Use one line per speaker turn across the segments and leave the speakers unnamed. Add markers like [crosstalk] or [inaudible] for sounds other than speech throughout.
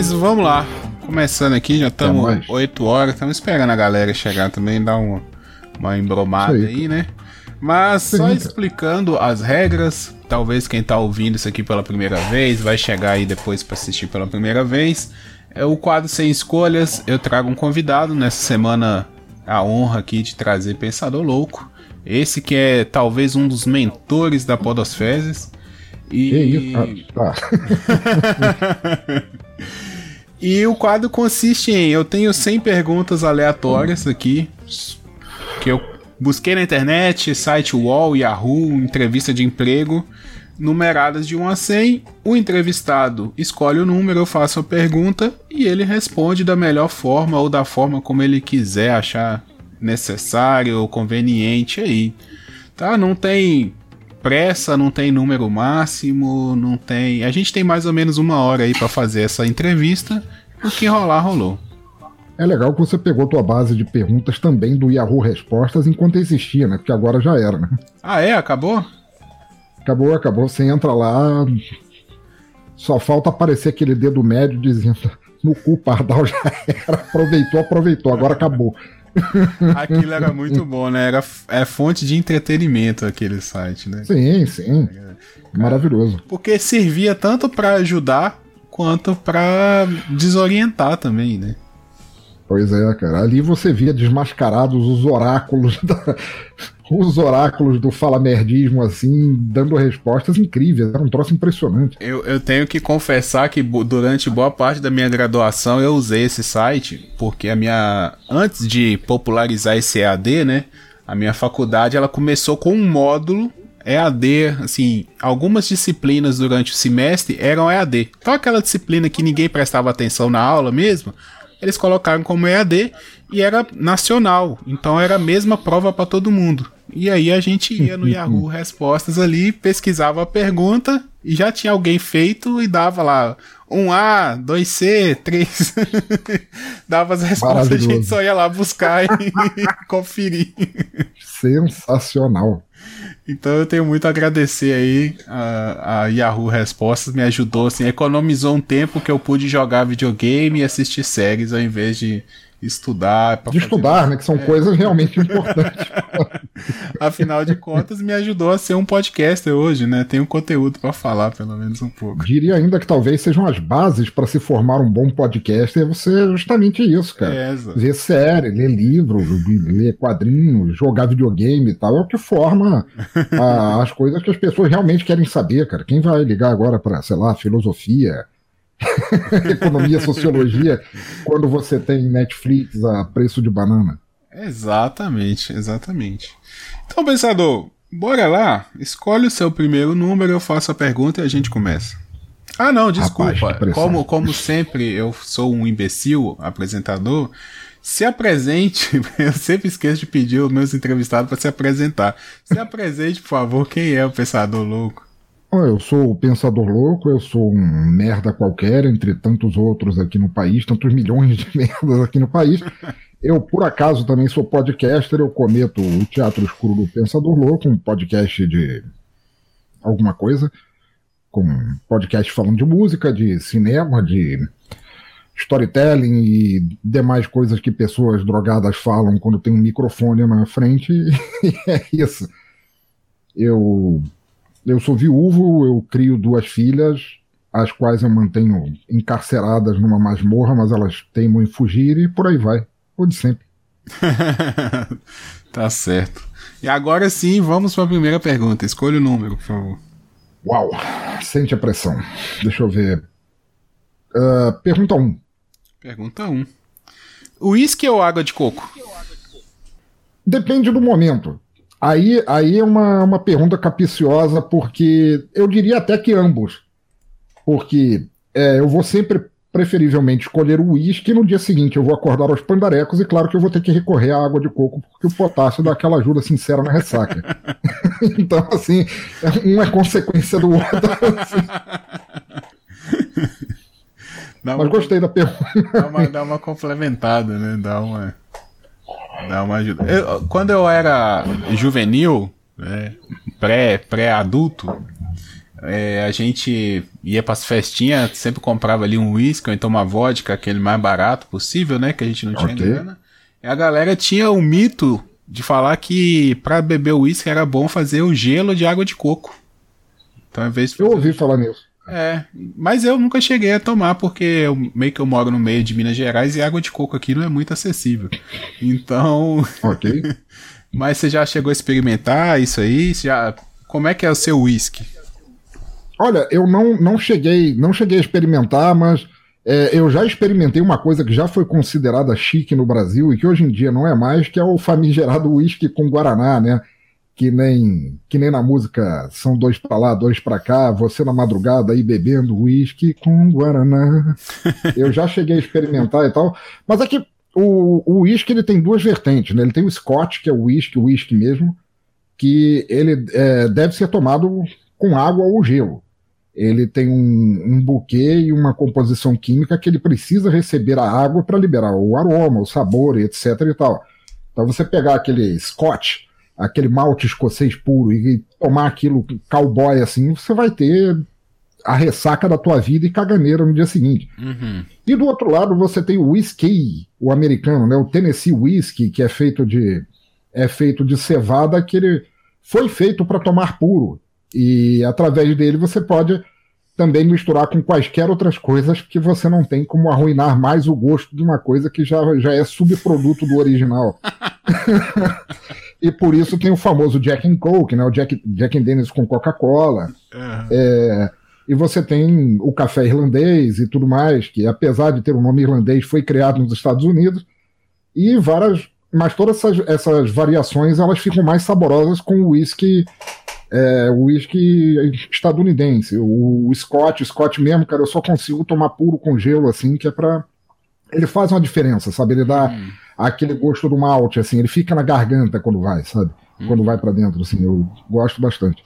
Mas vamos lá. Começando aqui, já estamos 8 horas, estamos esperando a galera chegar também, dar uma, uma embromada aí. aí. né? Mas Sim, só explicando as regras, talvez quem tá ouvindo isso aqui pela primeira vez vai chegar aí depois para assistir pela primeira vez. É o quadro sem escolhas. Eu trago um convidado nessa semana a honra aqui de trazer Pensador Louco. Esse que é talvez um dos mentores da Podosfezes. E. Ah, [laughs] tá. [laughs] e o quadro consiste em: eu tenho 100 perguntas aleatórias aqui, que eu busquei na internet, site UOL, Yahoo, entrevista de emprego, numeradas de 1 a 100. O entrevistado escolhe o número, eu faço a pergunta e ele responde da melhor forma ou da forma como ele quiser achar necessário ou conveniente aí. Tá? Não tem pressa, não tem número máximo, não tem. A gente tem mais ou menos uma hora aí para fazer essa entrevista. O que rolar, rolou.
É legal que você pegou tua base de perguntas também do Yahoo Respostas enquanto existia, né? Porque agora já era, né?
Ah, é? Acabou?
Acabou, acabou. Você entra lá. Só falta aparecer aquele dedo médio dizendo no cu, Pardal [laughs] já era. Aproveitou, aproveitou, agora acabou.
Aquilo era muito bom, né? Era é fonte de entretenimento aquele site, né?
Sim, sim. Maravilhoso.
Porque servia tanto para ajudar quanto para desorientar também, né?
Pois é, cara. Ali você via desmascarados os oráculos [laughs] da, os oráculos do falamerdismo, assim, dando respostas incríveis. Era um troço impressionante.
Eu, eu tenho que confessar que durante boa parte da minha graduação eu usei esse site, porque a minha. Antes de popularizar esse EAD, né? A minha faculdade ela começou com um módulo EAD, assim, algumas disciplinas durante o semestre eram EAD. Então aquela disciplina que ninguém prestava atenção na aula mesmo, eles colocaram como EAD e era nacional. Então era a mesma prova para todo mundo. E aí a gente ia no Yahoo [laughs] Respostas ali, pesquisava a pergunta e já tinha alguém feito e dava lá um A, 2C, 3. [laughs] dava as respostas, a gente só ia lá buscar e [laughs] conferir.
Sensacional.
Então eu tenho muito a agradecer aí a, a, Yahoo Respostas, me ajudou, assim, economizou um tempo que eu pude jogar videogame e assistir séries ao invés de estudar.
De estudar, né? Que são é. coisas realmente importantes. [laughs]
Afinal de contas, me ajudou a ser um podcaster hoje, né? Tenho conteúdo para falar, pelo menos um pouco.
Diria ainda que talvez sejam as bases para se formar um bom podcaster, você justamente isso, cara. É, Ver série, ler livro, ler quadrinhos, jogar videogame e tal, é o que forma a, as coisas que as pessoas realmente querem saber, cara. Quem vai ligar agora para, sei lá, filosofia, [laughs] economia, sociologia, quando você tem Netflix a preço de banana.
Exatamente, exatamente. Então, pensador, bora lá. Escolhe o seu primeiro número, eu faço a pergunta e a gente começa. Ah, não, desculpa. Rapaz, como, como sempre eu sou um imbecil apresentador, se apresente. [laughs] Eu sempre esqueço de pedir os meus entrevistados para se apresentar. Se apresente, por favor, quem é o pensador louco?
Eu sou o pensador louco, eu sou um merda qualquer, entre tantos outros aqui no país, tantos milhões de [laughs] merdas aqui no país. Eu, por acaso, também sou podcaster, eu cometo o Teatro Escuro do Pensador Louco, um podcast de alguma coisa, com podcast falando de música, de cinema, de storytelling e demais coisas que pessoas drogadas falam quando tem um microfone na frente, [laughs] e é isso. Eu eu sou viúvo, eu crio duas filhas, as quais eu mantenho encarceradas numa masmorra, mas elas teimam em fugir e por aí vai. O de sempre. [laughs]
tá certo. E agora sim, vamos para a primeira pergunta. Escolha o número, por favor.
Uau, sente a pressão. Deixa eu ver. Uh, pergunta 1. Um.
Pergunta 1. Um. Uísque ou água de coco?
Depende do momento. Aí, aí é uma, uma pergunta capiciosa, porque eu diria até que ambos. Porque é, eu vou sempre, preferivelmente, escolher o uísque e no dia seguinte eu vou acordar aos pandarecos e claro que eu vou ter que recorrer à água de coco, porque o potássio dá aquela ajuda sincera na ressaca. [laughs] então, assim, um é consequência do outro. [laughs] Assim. Mas uma, gostei da pergunta.
Dá uma, dá uma complementada, né? Dá uma. Dá uma ajuda. Eu, quando eu era juvenil, né, pré, pré-adulto, é, a gente ia pras festinhas, sempre comprava ali um uísque ou então uma vodka, aquele mais barato possível, né? Que a gente não tinha okay. grana. E a galera tinha o mito de falar que para beber uísque era bom fazer o gelo de água de coco.
Então, ao vez de Eu ouvi falar nisso.
É, mas eu nunca cheguei a tomar porque eu, meio que eu moro no meio de Minas Gerais e água de coco aqui não é muito acessível. Então. [laughs]
Ok.
mas você já chegou a experimentar isso aí? Você já, como é que é o seu whisky?
Olha, eu não, não cheguei não cheguei a experimentar, mas é, eu já experimentei uma coisa que já foi considerada chique no Brasil e que hoje em dia não é mais, que é o famigerado whisky com guaraná, né? Que nem, que nem na música são dois para lá, dois para cá, você na madrugada aí bebendo whisky com guaraná. eu já cheguei a experimentar e tal, mas é que o whisky ele tem duas vertentes, né? Ele tem o Scotch, que é o whisky, o whisky mesmo, que ele é, deve ser tomado com água ou gelo ele tem um, um buquê e uma composição química que ele precisa receber a água para liberar o aroma, o sabor, etc e tal. Então você pegar aquele Scotch, aquele malte escocês puro e tomar aquilo cowboy assim, você vai ter a ressaca da tua vida e caganeira no dia seguinte. Uhum. E do outro lado você tem o whisky, o americano, né, o Tennessee Whiskey, que é feito de é feito de cevada que ele foi feito para tomar puro. E através dele você pode também misturar com quaisquer outras coisas que você não tem como arruinar mais o gosto de uma coisa que já, já é subproduto do original. [laughs] e por isso tem o famoso Jack and Coke, né? o Jack, Jack and Dennis com Coca-Cola. Uhum. É, e você tem o café irlandês e tudo mais, que apesar de ter o um nome irlandês, foi criado nos Estados Unidos. E várias. Mas todas essas, essas variações elas ficam mais saborosas com o whisky é, o uísque estadunidense. O, o Scott, o Scott mesmo, cara, eu só consigo tomar puro com gelo, assim, que é pra. Ele faz uma diferença, sabe? Ele dá hum. Aquele gosto do malte, assim, ele fica na garganta quando vai, sabe? Hum. Quando vai para dentro, assim, eu gosto bastante.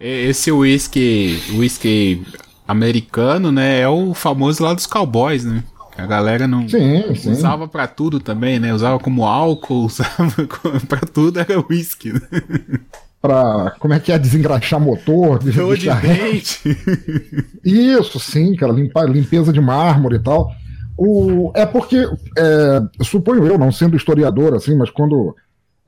Esse whisky, whisky americano, né, é o famoso lá dos cowboys, né? A galera não sim, usava para tudo também, né? Usava como álcool, [laughs] usava para tudo era whisky. Né?
para como é que é desengraxar motor, de,
de dente.
Isso, sim, cara, limpar, limpeza de mármore e tal. O, é porque, é, suponho eu, não sendo historiador assim, mas quando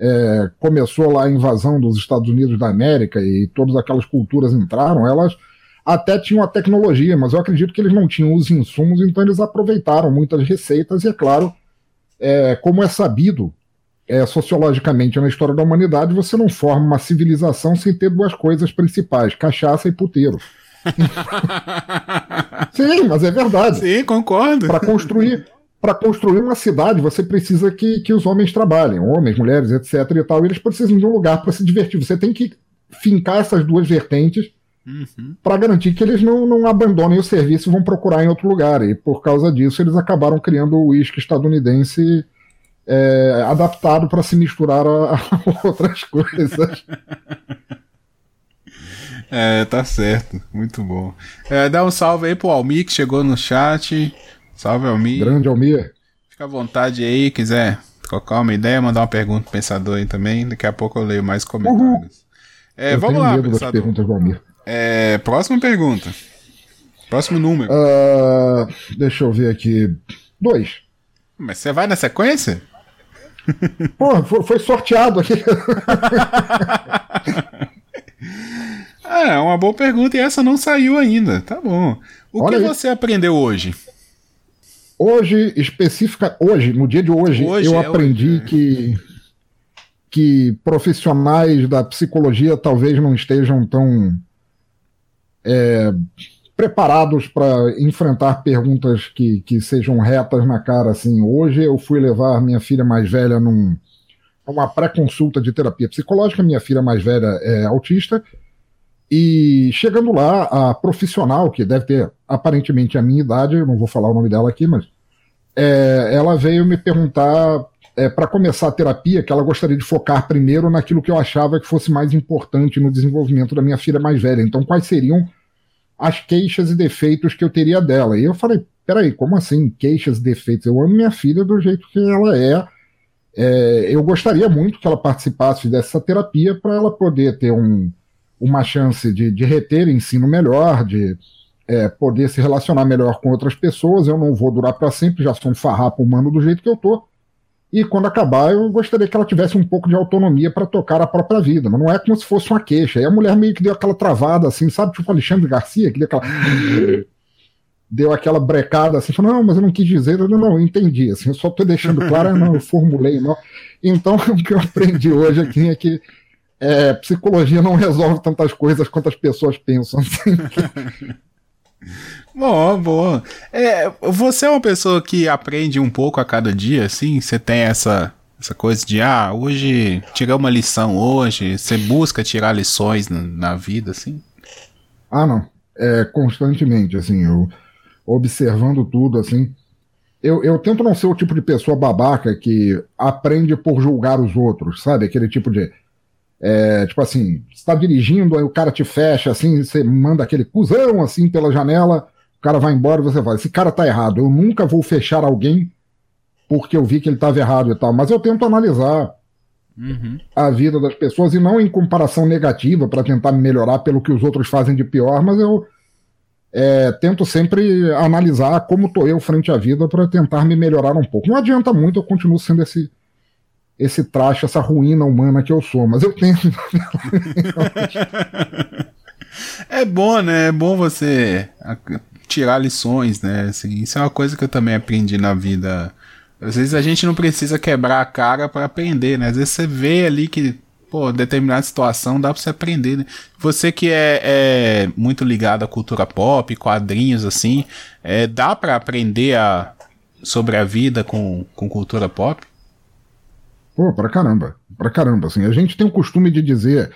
é, começou lá a invasão dos Estados Unidos da América e todas aquelas culturas entraram, elas até tinham a tecnologia, mas eu acredito que eles não tinham os insumos, então eles aproveitaram muitas receitas e, é claro, é, como é sabido, é, sociologicamente na história da humanidade, você não forma uma civilização sem ter duas coisas principais: cachaça e puteiro. [laughs] Sim, mas é verdade.
Sim, concordo.
Para construir, para construir uma cidade, você precisa que, que os homens trabalhem, homens, mulheres, etc. e tal. E eles precisam de um lugar para se divertir. Você tem que fincar essas duas vertentes uhum. para garantir que eles não, não abandonem o serviço e vão procurar em outro lugar. E por causa disso, eles acabaram criando o uísque estadunidense é, adaptado para se misturar a, [laughs] a outras coisas. [laughs]
É, tá certo. Muito bom. É, dá um salve aí pro Almir que chegou no chat. Salve, Almir.
Grande Almir.
Fica à vontade aí, quiser trocar uma ideia, mandar uma pergunta pro pensador aí também. Daqui a pouco eu leio mais comentários. É, eu vamos lá, pensador. É, próxima pergunta. Próximo número.
Uh, deixa eu ver aqui. Dois.
Mas você vai na sequência?
Pô, foi sorteado aqui. [laughs]
é, uma boa pergunta e essa não saiu ainda. Tá bom. O Olha que aí. você aprendeu hoje?
Hoje, específica, hoje, no dia de hoje, hoje eu é aprendi hoje, que que profissionais da psicologia talvez não estejam tão é, preparados para enfrentar perguntas que, que sejam retas na cara. Assim, hoje eu fui levar minha filha mais velha num, numa pré-consulta de terapia psicológica. Minha filha mais velha é autista. E chegando lá, a profissional, que deve ter aparentemente a minha idade, eu não vou falar o nome dela aqui, mas é, ela veio me perguntar é, para começar a terapia que ela gostaria de focar primeiro naquilo que eu achava que fosse mais importante no desenvolvimento da minha filha mais velha. Então, quais seriam as queixas e defeitos que eu teria dela. E eu falei, peraí, como assim queixas e defeitos? Eu amo minha filha do jeito que ela é. é eu gostaria muito que ela participasse dessa terapia para ela poder ter um, uma chance de, de reter ensino melhor, de é, poder se relacionar melhor com outras pessoas. Eu não vou durar para sempre, já sou um farrapo humano do jeito que eu tô. E quando acabar, eu gostaria que ela tivesse um pouco de autonomia para tocar a própria vida, mas não é como se fosse uma queixa. E a mulher meio que deu aquela travada, assim, sabe? Tipo Alexandre Garcia, que deu aquela. [laughs] deu aquela brecada assim, falou, não, mas eu não quis dizer, eu não, não entendi, assim, eu só estou deixando claro, não, eu formulei mal. Então, [laughs] o que eu aprendi hoje aqui é que é, psicologia não resolve tantas coisas quanto as pessoas pensam. [laughs] Assim.
Bom, bom. É, você é uma pessoa que aprende um pouco a cada dia, assim? Você tem essa, essa coisa de, ah, hoje tirar uma lição hoje, você busca tirar lições na, na vida, assim?
Ah, não. É constantemente, assim, eu observando tudo, assim. Eu, eu tento não ser o tipo de pessoa babaca que aprende por julgar os outros, sabe? Aquele tipo de é, tipo assim, você tá dirigindo, aí o cara te fecha, assim, você manda aquele cuzão, assim, pela janela, o cara vai embora e você fala, esse cara tá errado, eu nunca vou fechar alguém porque eu vi que ele estava errado e tal, mas eu tento analisar uhum. a vida das pessoas e não em comparação negativa para tentar melhorar pelo que os outros fazem de pior, mas eu é, tento sempre analisar como tô eu frente à vida para tentar me melhorar um pouco. Não adianta muito, eu continuo sendo esse esse traste, essa ruína humana que eu sou, mas eu tento. [laughs]
é bom, né? É bom você tirar lições, né? Assim, isso é uma coisa que eu também aprendi na vida. Às vezes a gente não precisa quebrar a cara para aprender, né? Às vezes você vê ali que, pô, determinada situação dá pra você aprender, né? Você que é, é muito ligado à cultura pop, quadrinhos, assim, é, dá para aprender a, sobre a vida com, com cultura pop?
Pô, pra caramba. Pra caramba, assim. A gente tem o costume de dizer,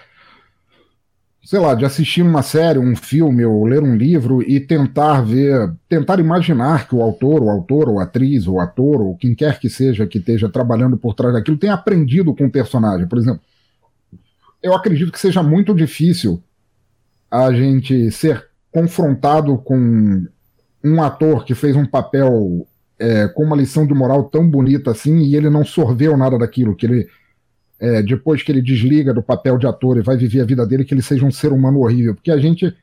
sei lá, de assistir uma série, um filme ou ler um livro e tentar ver, tentar imaginar que o autor, o autor, ou atriz, ou ator, ou quem quer que seja que esteja trabalhando por trás daquilo tenha aprendido com o personagem. Por exemplo, eu acredito que seja muito difícil a gente ser confrontado com um ator que fez um papel é, com uma lição de moral tão bonita assim e ele não sorveu nada daquilo, que ele, é, depois que ele desliga do papel de ator e vai viver a vida dele, que ele seja um ser humano horrível. Porque a gente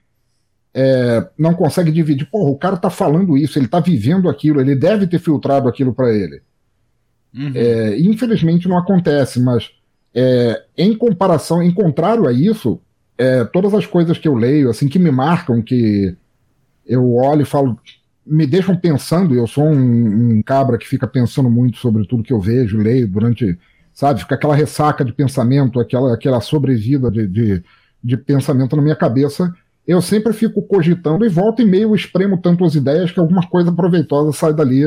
é, não consegue dividir. Porra, o cara tá falando isso, ele tá vivendo aquilo, ele deve ter filtrado aquilo para ele. Uhum. É, infelizmente não acontece, mas é, em comparação, em contrário a isso, é, todas as coisas que eu leio, assim, que me marcam, que eu olho e falo, me deixam pensando, eu sou um, um, cabra que fica pensando muito sobre tudo que eu vejo, leio durante, sabe, fica aquela ressaca de pensamento, aquela, aquela sobrevida de, de, de pensamento na minha cabeça, eu sempre fico cogitando e volto e meio espremo tanto as ideias que alguma coisa proveitosa sai dali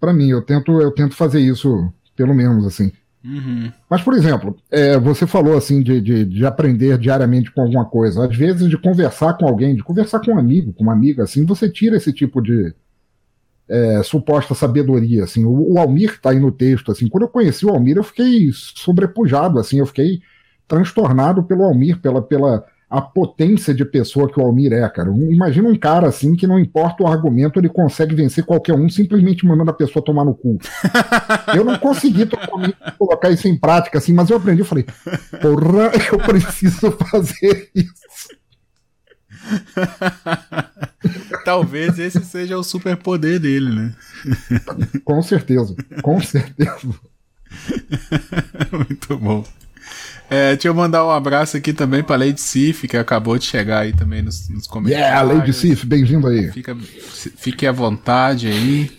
para mim. Eu tento, eu tento fazer isso, pelo menos, assim. Uhum. Mas, por exemplo, é, você falou assim de, de, de, aprender diariamente com alguma coisa. Às vezes, de conversar com alguém, de conversar com um amigo, com uma amiga, assim, você tira esse tipo de é, suposta sabedoria. Assim. O, o Almir está aí no texto. Assim, quando eu conheci o Almir, eu fiquei sobrepujado, assim, eu fiquei transtornado pelo Almir, pela, pela a potência de pessoa que o Almir é, cara. Imagina um cara assim que não importa o argumento, ele consegue vencer qualquer um simplesmente mandando a pessoa tomar no cu. [laughs] eu não consegui colocar isso em prática, assim, mas eu aprendi, eu falei, porra, eu preciso fazer isso. [laughs]
Talvez esse seja o superpoder dele, né?
com certeza, com certeza. [laughs]
Muito bom. É, deixa eu mandar um abraço aqui também pra Lady Sif, que acabou de chegar aí também nos, nos comentários.
Yeah, Lady Sif, bem-vindo aí.
Fica, fique à vontade aí.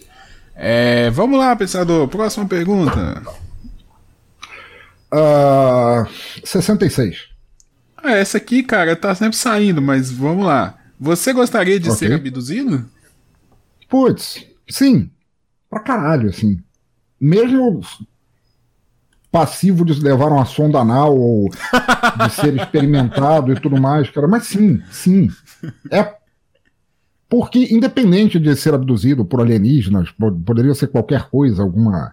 É, vamos lá, pensador. Próxima pergunta.
Uh, 66.
Ah, essa aqui, cara, tá sempre saindo, mas vamos lá. Você gostaria de okay. ser abduzido?
Putz, sim. Pra caralho, assim. Mesmo passivo de levar uma sonda anal ou de ser experimentado e tudo mais, cara. Mas sim, sim. É porque, independente de ser abduzido por alienígenas, poderia ser qualquer coisa, alguma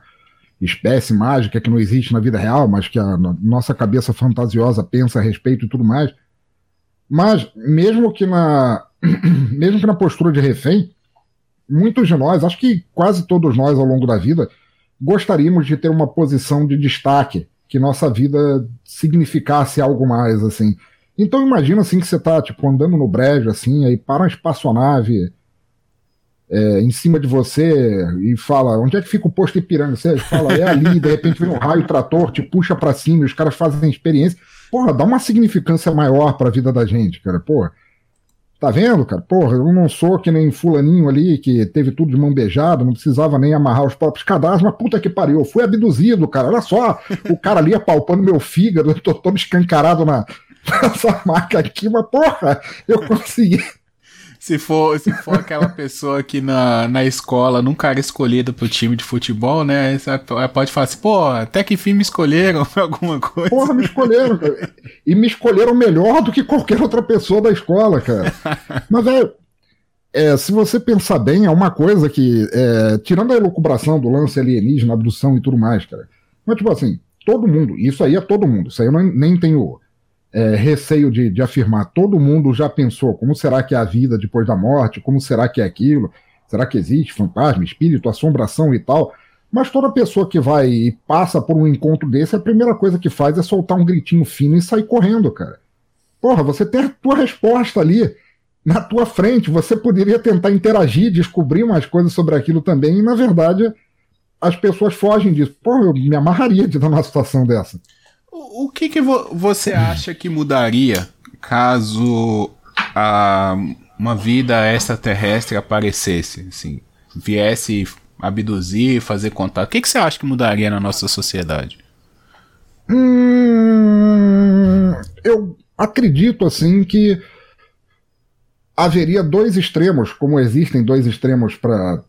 espécie mágica que não existe na vida real, mas que a nossa cabeça fantasiosa pensa a respeito e tudo mais. Mas, mesmo que na, [coughs] mesmo que na postura de refém, muitos de nós, acho que quase todos nós ao longo da vida, gostaríamos de ter uma posição de destaque, que nossa vida significasse algo mais, assim. Então imagina assim que você tá, tipo, andando no brejo, assim, aí para uma espaçonave é, em cima de você e fala, onde é que fica o posto Ipiranga? Você fala, é ali, de repente vem um raio trator, te puxa para cima e os caras fazem experiência. Porra, dá uma significância maior para a vida da gente, cara. Porra, tá vendo, cara? Porra, eu não sou que nem fulaninho ali que teve tudo de mão beijada, não precisava nem amarrar os próprios cadastros, mas puta que pariu, eu fui abduzido, cara. Olha só, o cara ali apalpando meu fígado, [laughs] eu tô todo escancarado na, [laughs] nessa marca aqui, mas porra, eu consegui
se for, se for aquela pessoa que na, na escola nunca era escolhida pro time de futebol, né? Você pode falar assim, pô, até que fim me escolheram [laughs] pra alguma coisa.
Porra, me escolheram, cara. E me escolheram melhor do que qualquer outra pessoa da escola, cara. [laughs] Mas é, é se você pensar bem, é uma coisa que, é, tirando a elucubração do lance alienígena, abdução e tudo mais, cara. Mas, tipo assim, todo mundo, isso aí é todo mundo, isso aí eu não, nem tenho é, receio de, de, afirmar. Todo mundo já pensou como será que é a vida depois da morte, como será que é aquilo, será que existe fantasma, espírito, assombração e tal. Mas toda pessoa que vai e passa por um encontro desse, a primeira coisa que faz é soltar um gritinho fino e sair correndo, cara. Porra, você tem a tua resposta ali na tua frente, você poderia tentar interagir, descobrir mais coisas sobre aquilo também, e na verdade as pessoas fogem disso. Porra, eu me amarraria de estar numa situação dessa.
O, que, que vo você acha que mudaria caso a, uma vida extraterrestre aparecesse, assim, viesse abduzir, fazer contato? O que, que você acha que mudaria na nossa sociedade?
Hum, eu acredito assim que haveria dois extremos, como existem dois extremos para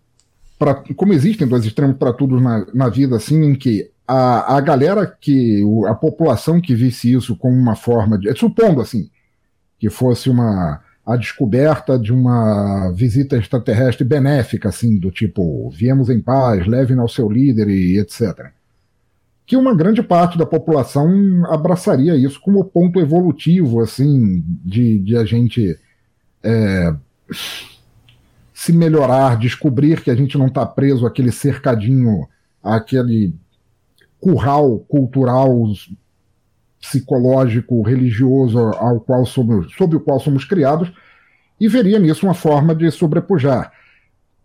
como existem dois extremos para tudo na, na vida, assim, em que a, a galera que. a população que visse isso como uma forma de. Supondo assim, que fosse uma. a descoberta de uma visita extraterrestre benéfica, assim, do tipo, viemos em paz, levem ao seu líder e etc. Que uma grande parte da população abraçaria isso como ponto evolutivo, assim, de, de a gente. É, se melhorar, descobrir que a gente não está preso àquele cercadinho, àquele curral cultural, psicológico, religioso ao qual somos, sobre o qual somos criados, e veria nisso uma forma de sobrepujar.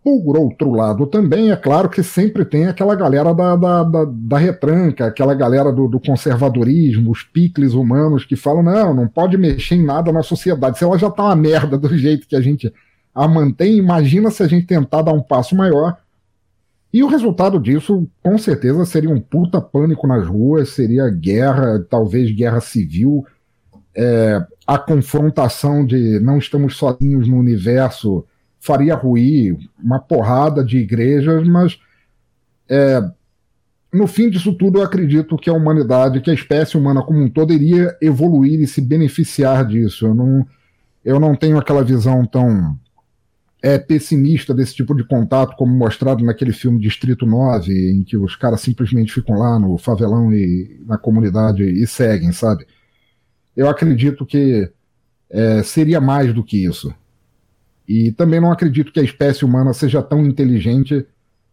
Por outro lado, também é claro que sempre tem aquela galera da, da, da, da retranca, aquela galera do, do, conservadorismo, os picles humanos que falam: não, não pode mexer em nada na sociedade. Se ela já tá uma merda do jeito que a gente a mantém, imagina se a gente tentar dar um passo maior e o resultado disso, com certeza, seria um puta pânico nas ruas, seria guerra, talvez guerra civil, é, a confrontação de não estamos sozinhos no universo faria ruir uma porrada de igrejas, mas é, no fim disso tudo eu acredito que a humanidade, que a espécie humana como um todo iria evoluir e se beneficiar disso. Eu não, eu não tenho aquela visão tão é, pessimista desse tipo de contato, como mostrado naquele filme Distrito 9, em que os caras simplesmente ficam lá no favelão e na comunidade e seguem, sabe? Eu acredito que é, seria mais do que isso. E também não acredito que a espécie humana seja tão inteligente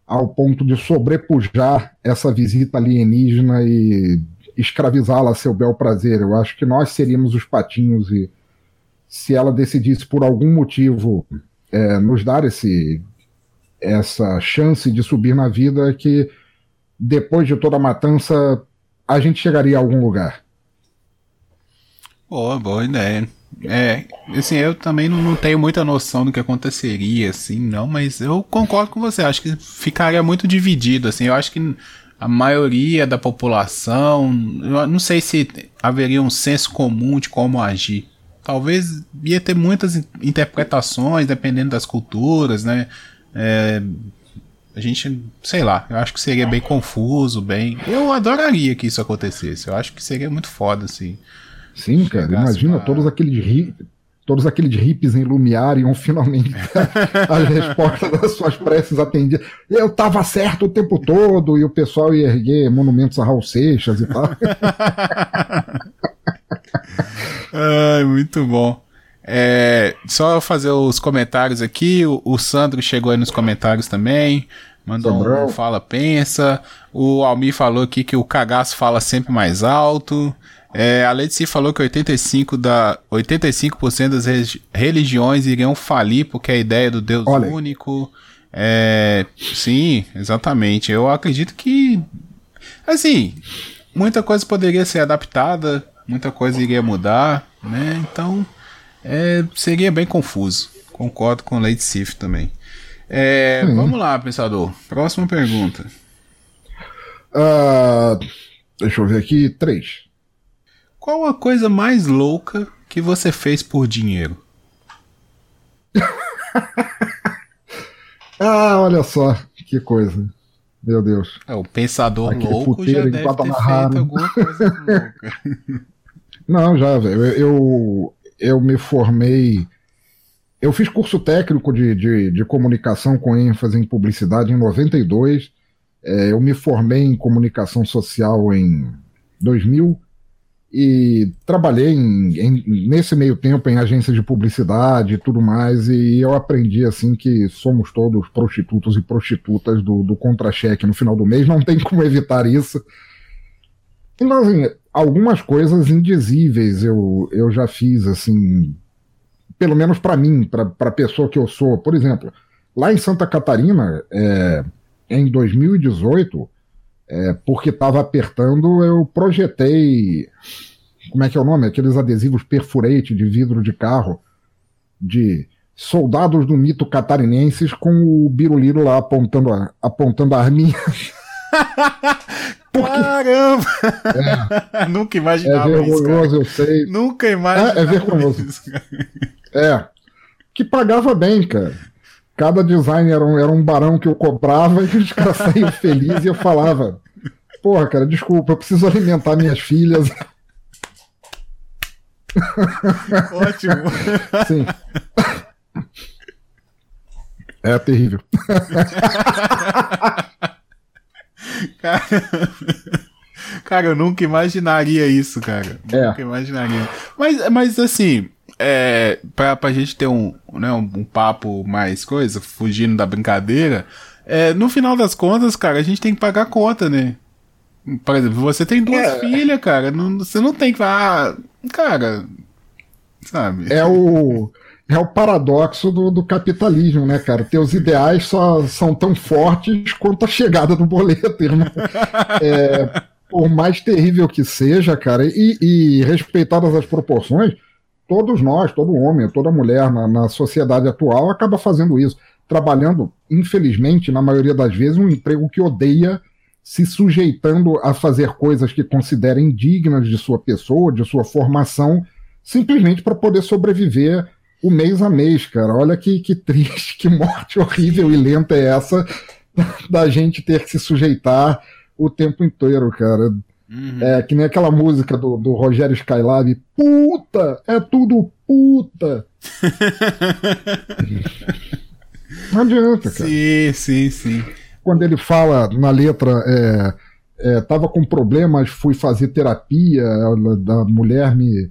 ao ponto de sobrepujar essa visita alienígena e escravizá-la a seu bel prazer. Eu acho que nós seríamos os patinhos e se ela decidisse por algum motivo é, nos dar esse, essa chance de subir na vida que depois de toda a matança a gente chegaria a algum lugar.
Boa, boa ideia. É, assim, eu também não, não, tenho muita noção do que aconteceria, assim, não, mas eu concordo com você, acho que ficaria muito dividido, assim, eu acho que a maioria da população, eu não sei se haveria um senso comum de como agir talvez ia ter muitas interpretações dependendo das culturas, né? É, a gente, sei lá, eu acho que seria bem confuso, bem. Eu adoraria que isso acontecesse. Eu acho que seria muito foda, assim.
Sim, cara. Imagina uma... todos aqueles hippies, todos aqueles hippies em Lumiar iam finalmente [laughs] as respostas das suas preces atendidas. Eu tava certo o tempo todo e o pessoal ia erguer monumentos a Raul Seixas e tal. [laughs]
Ai, muito bom. É, só fazer os comentários aqui. O, o, Sandro chegou aí nos comentários também. Mandou um fala pensa. O Almir falou aqui que o cagaço fala sempre mais alto. É, a Letici falou que 85%, da, 85 das religiões iriam falir porque a ideia do Deus Olha. único. É, sim, exatamente. Eu acredito que. Assim, muita coisa poderia ser adaptada, muita coisa iria mudar, né? Então, é, seria bem confuso. Concordo com o Lady Sif também. É, Vamos lá, pensador. Próxima pergunta.
Uh, deixa eu ver aqui. Três.
Qual a coisa mais louca que você fez por dinheiro? [laughs]
ah, olha só, que coisa. Meu Deus.
É, o pensador Aqui, louco já deve ter feito alguma coisa louca. [laughs]
Não, já, velho. Eu, eu, eu me formei. Eu fiz curso técnico de, de, de comunicação com ênfase em publicidade em 92. É, eu me formei em comunicação social em 2000 e trabalhei em, em, nesse meio tempo em agências de publicidade e tudo mais, e eu aprendi assim que somos todos prostitutos e prostitutas do, do contra-cheque no final do mês, não tem como evitar isso. Então, assim, algumas coisas indizíveis eu, eu já fiz, assim, pelo menos para mim, para a pessoa que eu sou. Por exemplo, lá em Santa Catarina, é, em 2018, é, porque estava apertando, eu projetei. Como é que é o nome? Aqueles adesivos perfurate de vidro de carro, de soldados do mito catarinenses com o Biruliro lá apontando a, apontando a arminha. [laughs]
Porque... Caramba! É, [laughs] Nunca imaginava
isso. É vergonhoso, eu sei.
Nunca imaginava.
É, é vergonhoso. Isso, é. Que pagava bem, cara. Cada design era um, era um barão que eu cobrava [laughs] e os caras saíam felizes e eu falava: Porra, cara, desculpa, eu preciso alimentar minhas filhas.
Ótimo. [laughs] Sim.
É terrível.
Cara, [laughs] cara, eu nunca imaginaria isso, cara.
É.
Nunca imaginaria. Mas, mas assim, é, pra, pra gente ter um, né, um, um papo mais coisa, fugindo da brincadeira, é, no final das contas, cara, a gente tem que pagar conta, né? Por exemplo, você tem duas é. filhas, cara, não, você não tem que falar, ah, cara, sabe?
É o é o paradoxo do, do, capitalismo, né, cara? Teus ideais só são tão fortes quanto a chegada do boleto, irmão. [laughs] É, por mais terrível que seja, cara, e, e respeitadas as proporções, todos nós, todo homem, toda mulher na, na sociedade atual acaba fazendo isso, trabalhando, infelizmente, na maioria das vezes, um emprego que odeia, se sujeitando a fazer coisas que considerem dignas de sua pessoa, de sua formação, simplesmente para poder sobreviver o mês a mês, cara. Olha que, que triste, que morte horrível e lenta é essa da gente ter que se sujeitar o tempo inteiro, cara. Uhum. É que nem aquela música do, do Rogério Skylab, puta, é tudo puta. [laughs] Não adianta, cara.
Sim, sim, sim.
Quando ele fala na letra, é, é, tava com problemas, fui fazer terapia, da mulher me.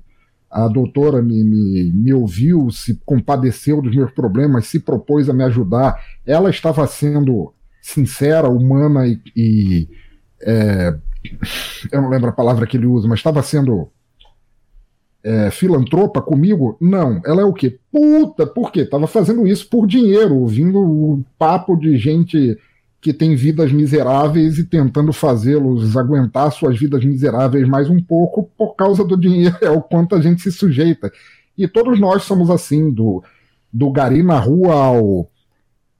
A doutora me, me, me ouviu, se compadeceu dos meus problemas, se propôs a me ajudar. Ela estava sendo sincera, humana e, e é, eu não lembro a palavra que ele usa, mas estava sendo é, filantropa comigo? Não. Ela é o quê? Puta, por quê? Tava fazendo isso por dinheiro, ouvindo o papo de gente que tem vidas miseráveis e tentando fazê-los aguentar suas vidas miseráveis mais um pouco por causa do dinheiro, [laughs] é o quanto a gente se sujeita. E todos nós somos assim, do, do gari na rua ao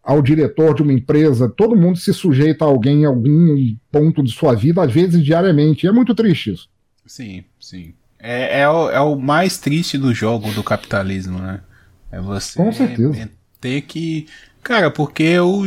ao diretor de uma empresa, todo mundo se sujeita a alguém em algum ponto de sua vida, às vezes diariamente. E é muito triste isso.
Sim, sim. É, é, o, é o mais triste do jogo do capitalismo, né? É você
Com certeza.
ter que. Cara, porque o.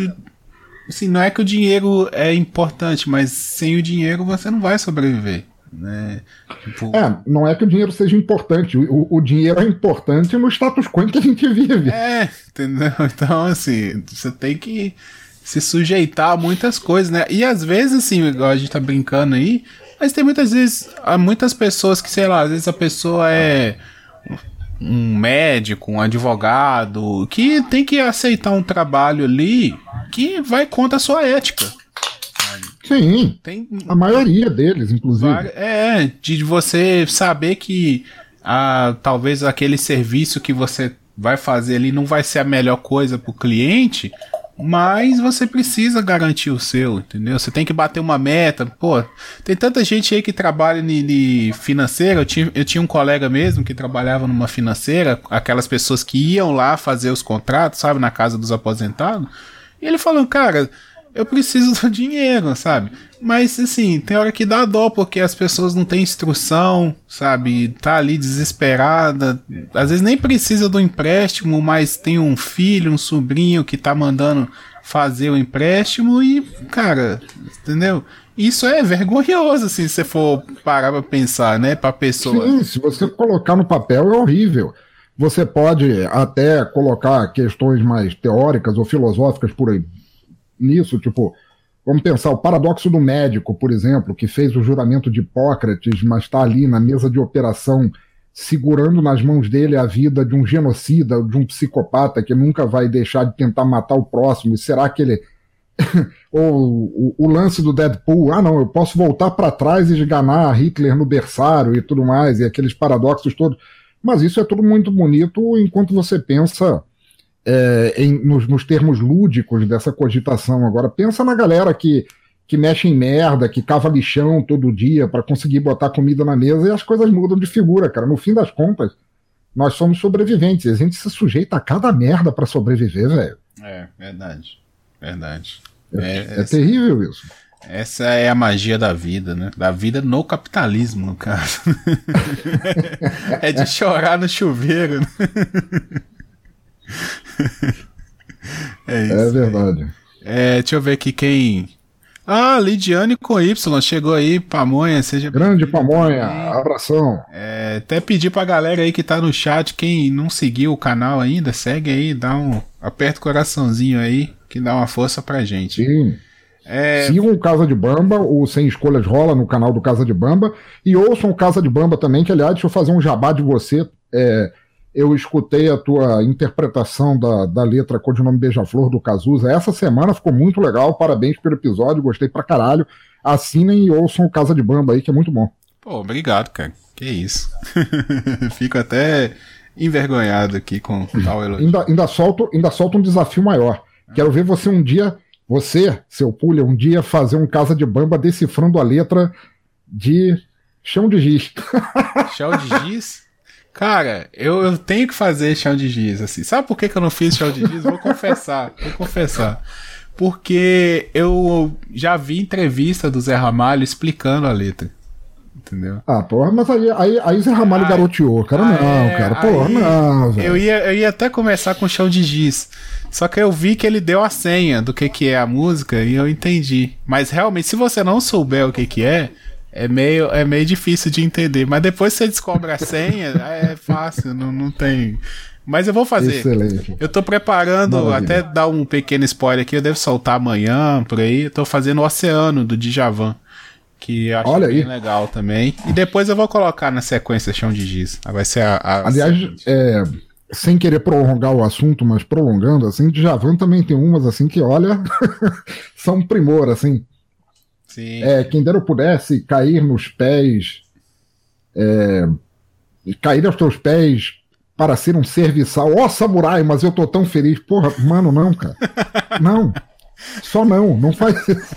Assim, não é que o dinheiro é importante, mas sem o dinheiro você não vai sobreviver. Né?
Tipo... É, não é que o dinheiro seja importante, o, o, dinheiro é importante no status quo em que a gente vive.
É, entendeu? [laughs] Então, assim, você tem que se sujeitar a muitas coisas, né? E às vezes, assim, igual a gente tá brincando aí, mas tem muitas vezes, há muitas pessoas que, sei lá, às vezes a pessoa é um médico, um advogado, que tem que aceitar um trabalho ali que vai contra a sua ética.
Sim, tem a maioria deles, inclusive.
É, de você saber que ah, talvez aquele serviço que você vai fazer ali não vai ser a melhor coisa para o cliente, mas você precisa garantir o seu, entendeu? Você tem que bater uma meta. Pô, tem tanta gente aí que trabalha em financeira. Eu tinha, eu tinha um colega mesmo que trabalhava numa financeira, aquelas pessoas que iam lá fazer os contratos, sabe, na casa dos aposentados. E ele falou, cara, eu preciso do [laughs] dinheiro, sabe? Mas assim, tem hora que dá dó porque as pessoas não têm instrução, sabe? Tá ali desesperada. Às vezes nem precisa do empréstimo, mas tem um filho, um sobrinho que tá mandando fazer o empréstimo e, cara, entendeu? Isso é vergonhoso, assim, se você for parar pra pensar, né, pra pessoa.
Sim, se você colocar no papel é horrível. Você pode até colocar questões mais teóricas ou filosóficas por aí nisso, tipo, vamos pensar o paradoxo do médico, por exemplo, que fez o juramento de Hipócrates, mas está ali na mesa de operação segurando nas mãos dele a vida de um genocida, de um psicopata que nunca vai deixar de tentar matar o próximo. E será que ele [laughs] ou o, o, lance do Deadpool, ah não, eu posso voltar para trás e esganar Hitler no berçário e tudo mais, e aqueles paradoxos todos. Mas isso é tudo muito bonito enquanto você pensa é, em, nos, nos, termos lúdicos dessa cogitação. Agora, pensa na galera que, que mexe em merda, que cava lixão todo dia para conseguir botar comida na mesa e as coisas mudam de figura, cara. No fim das contas, nós somos sobreviventes. A gente se sujeita a cada merda para sobreviver, velho.
É, verdade. Verdade.
É, é, é terrível isso.
Essa é a magia da vida, né? Da vida no capitalismo, no caso. [laughs] é de chorar no chuveiro. Né? [laughs]
é isso. É verdade.
É, deixa eu ver aqui quem. Ah, Lidiane com Y, chegou aí, Pamonha, seja
Grande Pamonha, abração.
É, até pedir pra galera aí que tá no chat, quem não seguiu o canal ainda, segue aí, dá um. Aperta o coraçãozinho aí, que dá uma força pra gente.
Sim. É... Sigam o Casa de Bamba, o Sem Escolhas rola no canal do Casa de Bamba. E ouçam o Casa de Bamba também, que aliás, deixa eu fazer um jabá de você. É, eu escutei a tua interpretação da, da letra Codinome Beija-Flor do Cazuza. Essa semana ficou muito legal. Parabéns pelo episódio, gostei pra caralho. Assinem e ouçam o Casa de Bamba aí, que é muito bom.
Pô, obrigado, cara. Que isso. [laughs] Fico até envergonhado aqui com tal elogio.
Ainda, ainda, solto, ainda solto um desafio maior. Quero ver você um dia, você, seu Pulha, um dia fazer um Casa de Bamba decifrando a letra de Chão de Giz. [laughs]
Chão de Giz? Cara, eu, eu tenho que fazer chão de giz, assim. Sabe por que, que eu não fiz chão de giz? Vou confessar, vou confessar. Porque eu já vi entrevista do Zé Ramalho explicando a letra. Entendeu?
Ah, porra, mas aí, aí, aí Zé Ramalho ai, garoteou. Cara, não, é, cara. Porra, não,
velho. Eu ia, eu ia até começar com chão de giz. Só que eu vi que ele deu a senha do que, que é a música e eu entendi. Mas realmente, se você não souber o que, que é, é meio, é meio difícil de entender, mas depois você descobre a senha, [laughs] é fácil, não, não tem. Mas eu vou fazer. Excelente. Eu tô preparando, Maravilha. até dar um pequeno spoiler aqui, eu devo soltar amanhã, por aí. Eu tô fazendo o Oceano do Djavan, que eu acho Olha bem aí. legal também. E depois eu vou colocar na sequência Chão de Giz. Vai ser a. a
Aliás, é, sem querer prolongar o assunto, mas prolongando, assim, Djavan também tem umas assim que, olha, [laughs] são primor, assim. Sim. É, quem dera eu pudesse cair nos pés, é, cair aos teus pés para ser um serviçal. Ó, oh, samurai, mas eu tô tão feliz. Porra, mano, não, cara. [laughs] Não. Só não, não faz isso.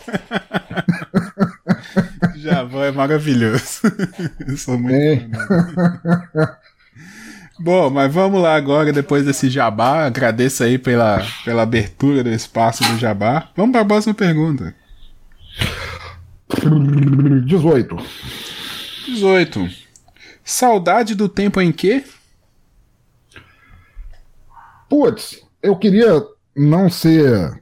[laughs]
Javão é maravilhoso. [laughs] Eu sou muito. É. Bom, mas vamos lá agora, depois desse jabá. Agradeço aí pela, pela abertura do espaço do jabá. Vamos para a próxima pergunta.
18.
18. Saudade do tempo em que?
Putz, eu queria não ser.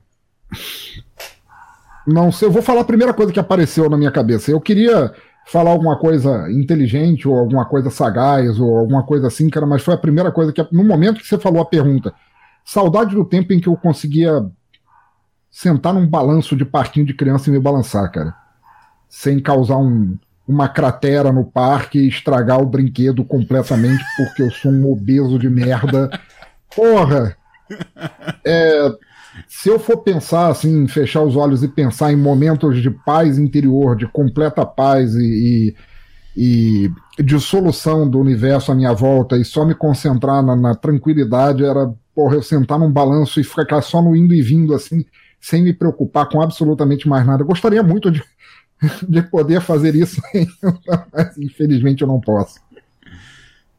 Não sei, eu vou falar a primeira coisa que apareceu na minha cabeça. Eu queria falar alguma coisa inteligente ou alguma coisa sagaz ou alguma coisa assim, cara, mas foi a primeira coisa que no momento que você falou a pergunta, saudade do tempo em que eu conseguia sentar num balanço de parquinho de criança e me balançar, cara sem causar um, uma cratera no parque e estragar o brinquedo completamente porque eu sou um obeso de merda. Porra! É, se eu for pensar assim, fechar os olhos e pensar em momentos de paz interior, de completa paz e, e, e de solução do universo à minha volta e só me concentrar na, na, tranquilidade, era porra, eu sentar num balanço e ficar só no indo e vindo assim, sem me preocupar com absolutamente mais nada. Eu gostaria muito de, [laughs] de poder fazer isso, [laughs] mas infelizmente eu não posso.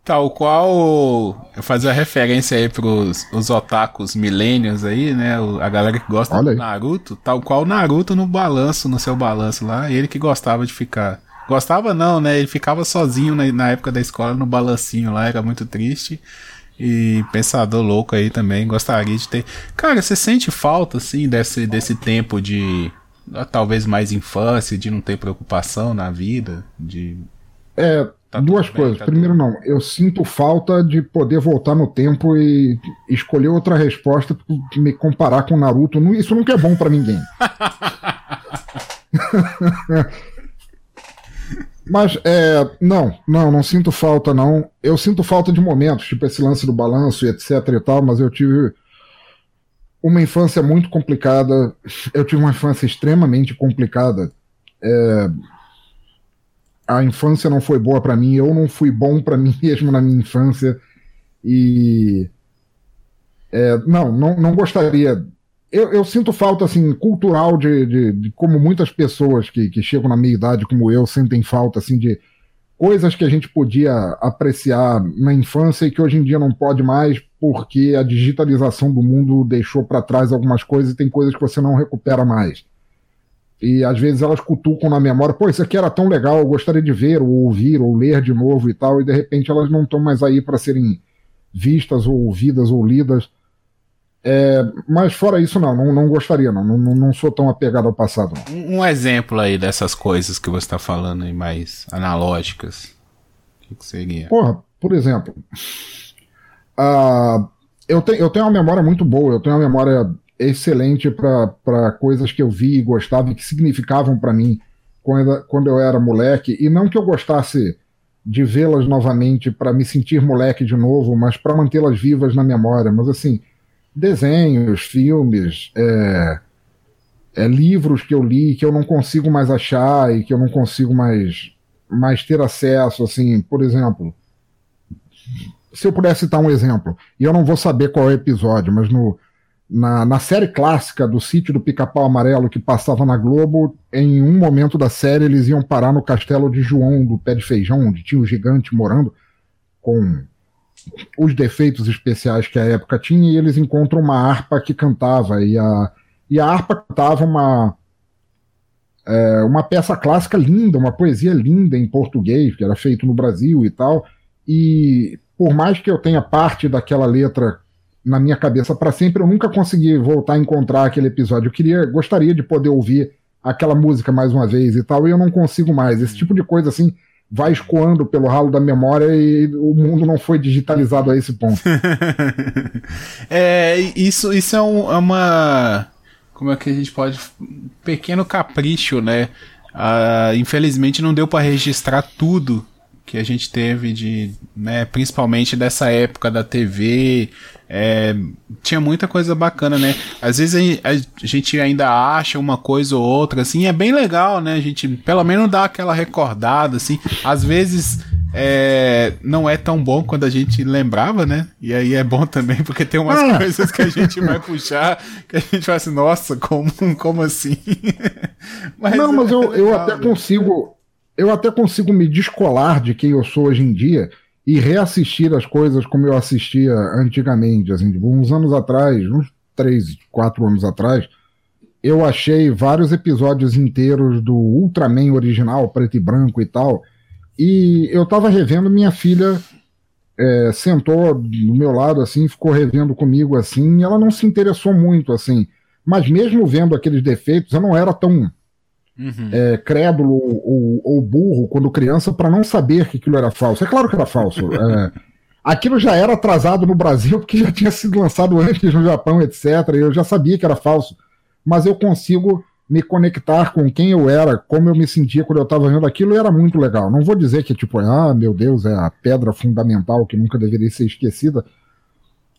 Tal qual eu fazia referência aí pros os otakus milênios aí, né? A galera que gosta do Naruto, tal qual Naruto no balanço, no seu balanço lá, ele que gostava de ficar. Gostava não, né? Ele ficava sozinho na, na época da escola no balancinho lá, era muito triste. E pensador louco aí também, gostaria de ter. Cara, você sente falta, assim, desse, desse tempo de. Talvez mais infância, de não ter preocupação na vida, de.
É, Tá Duas bem, coisas. Tá Primeiro, não. Eu sinto falta de poder voltar no tempo e escolher outra resposta para me comparar com Naruto. Isso nunca é bom para ninguém. [laughs] Mas, é, não, não, não sinto falta, não. Eu sinto falta de momentos, tipo esse lance do balanço e etc e tal, mas eu tive uma infância muito complicada. Eu tive uma infância extremamente complicada. É, a infância não foi boa para mim, eu não fui bom para [laughs] mim mesmo na minha infância e é, não, não, não gostaria. Eu, eu, sinto falta assim cultural de, de, de, como muitas pessoas que, que chegam na minha idade como eu sentem falta assim de coisas que a gente podia apreciar na infância e que hoje em dia não pode mais porque a digitalização do mundo deixou para trás algumas coisas e tem coisas que você não recupera mais. E às vezes elas cutucam na memória, pô, isso aqui era tão legal, eu gostaria de ver, ou ouvir, ou ler de novo e tal, e de repente elas não estão mais aí para serem vistas, ou ouvidas, ou lidas. É, mas fora isso, não, não, não gostaria, não, não, não sou tão apegado ao passado.
Um, um exemplo aí dessas coisas que você está falando aí, mais analógicas. O que, que seria?
Porra, por exemplo, uh, eu, te, eu tenho uma memória muito boa, eu tenho uma memória excelente para coisas que eu vi e gostava e que significavam para mim quando, quando eu era moleque. E não que eu gostasse de vê-las novamente para me sentir moleque de novo, mas para mantê-las vivas na memória. Mas assim, desenhos, filmes, é, é, livros que eu li que eu não consigo mais achar e que eu não consigo mais, mais ter acesso. Assim, por exemplo, se eu pudesse citar um exemplo, e eu não vou saber qual é o episódio, mas no na, na série clássica do sítio do Pica-Pau Amarelo que passava na Globo, em um momento da série eles iam parar no castelo de João do Pé de Feijão, onde tinha o gigante morando, com os defeitos especiais que a época tinha, e eles encontram uma harpa que cantava, e a, e a harpa cantava uma, é, uma peça clássica linda, uma poesia linda em português, que era feito no Brasil e tal, e por mais que eu tenha parte daquela letra na minha cabeça para sempre. Eu nunca consegui voltar a encontrar aquele episódio. Eu queria, gostaria de poder ouvir aquela música mais uma vez e tal, e eu não consigo mais. Esse tipo de coisa assim vai escoando pelo ralo da memória e o mundo não foi digitalizado a esse ponto. [laughs]
é, isso, isso é, um, é, uma. Como é que a gente pode. Um pequeno capricho, né? Uh, infelizmente não deu para registrar tudo que a gente teve de, né, principalmente dessa época da TV, é, tinha muita coisa bacana, né? Às vezes a, a, gente ainda acha uma coisa ou outra, assim, é bem legal, né? A gente pelo menos dá aquela recordada, assim. Às vezes é, não é tão bom quando a gente lembrava, né? E aí é bom também, [laughs] porque tem umas ah. coisas que a gente vai puxar que a gente fala assim, nossa, como, como assim? [laughs]
mas não, mas é eu, eu até consigo eu até consigo me descolar de quem eu sou hoje em dia e reassistir as coisas como eu assistia antigamente, assim, tipo, uns anos atrás, uns três, quatro anos atrás, eu achei vários episódios inteiros do Ultraman original, preto e branco e tal, e eu tava revendo, minha filha é, sentou do meu lado, assim, ficou revendo comigo, assim, e ela não se interessou muito, assim, mas mesmo vendo aqueles defeitos, eu não era tão uhum. é, crédulo ou, ou, burro quando criança para não saber que aquilo era falso. É claro que era falso. [laughs] é, aquilo já era atrasado no Brasil porque já tinha sido lançado antes no Japão, etc. Eu já sabia que era falso. Mas eu consigo me conectar com quem eu era, como eu me sentia quando eu estava vendo aquilo, e era muito legal. Não vou dizer que, tipo, ah, meu Deus, é a pedra fundamental que nunca deveria ser esquecida.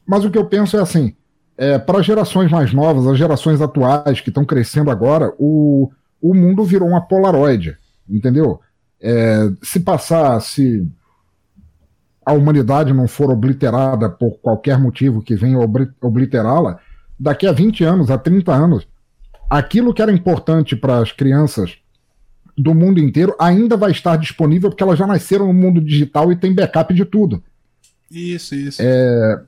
Mas o que eu penso é assim: é, para gerações mais novas, as gerações atuais que estão crescendo agora, o, o mundo virou uma Polaroid, entendeu? É, se passar, se a humanidade não for obliterada por qualquer motivo que venha obliterá-la, daqui a 20 anos, a 30 anos, aquilo que era importante para as crianças do mundo inteiro ainda vai estar disponível porque elas já nasceram no mundo digital e tem backup de tudo.
Isso, isso.
É,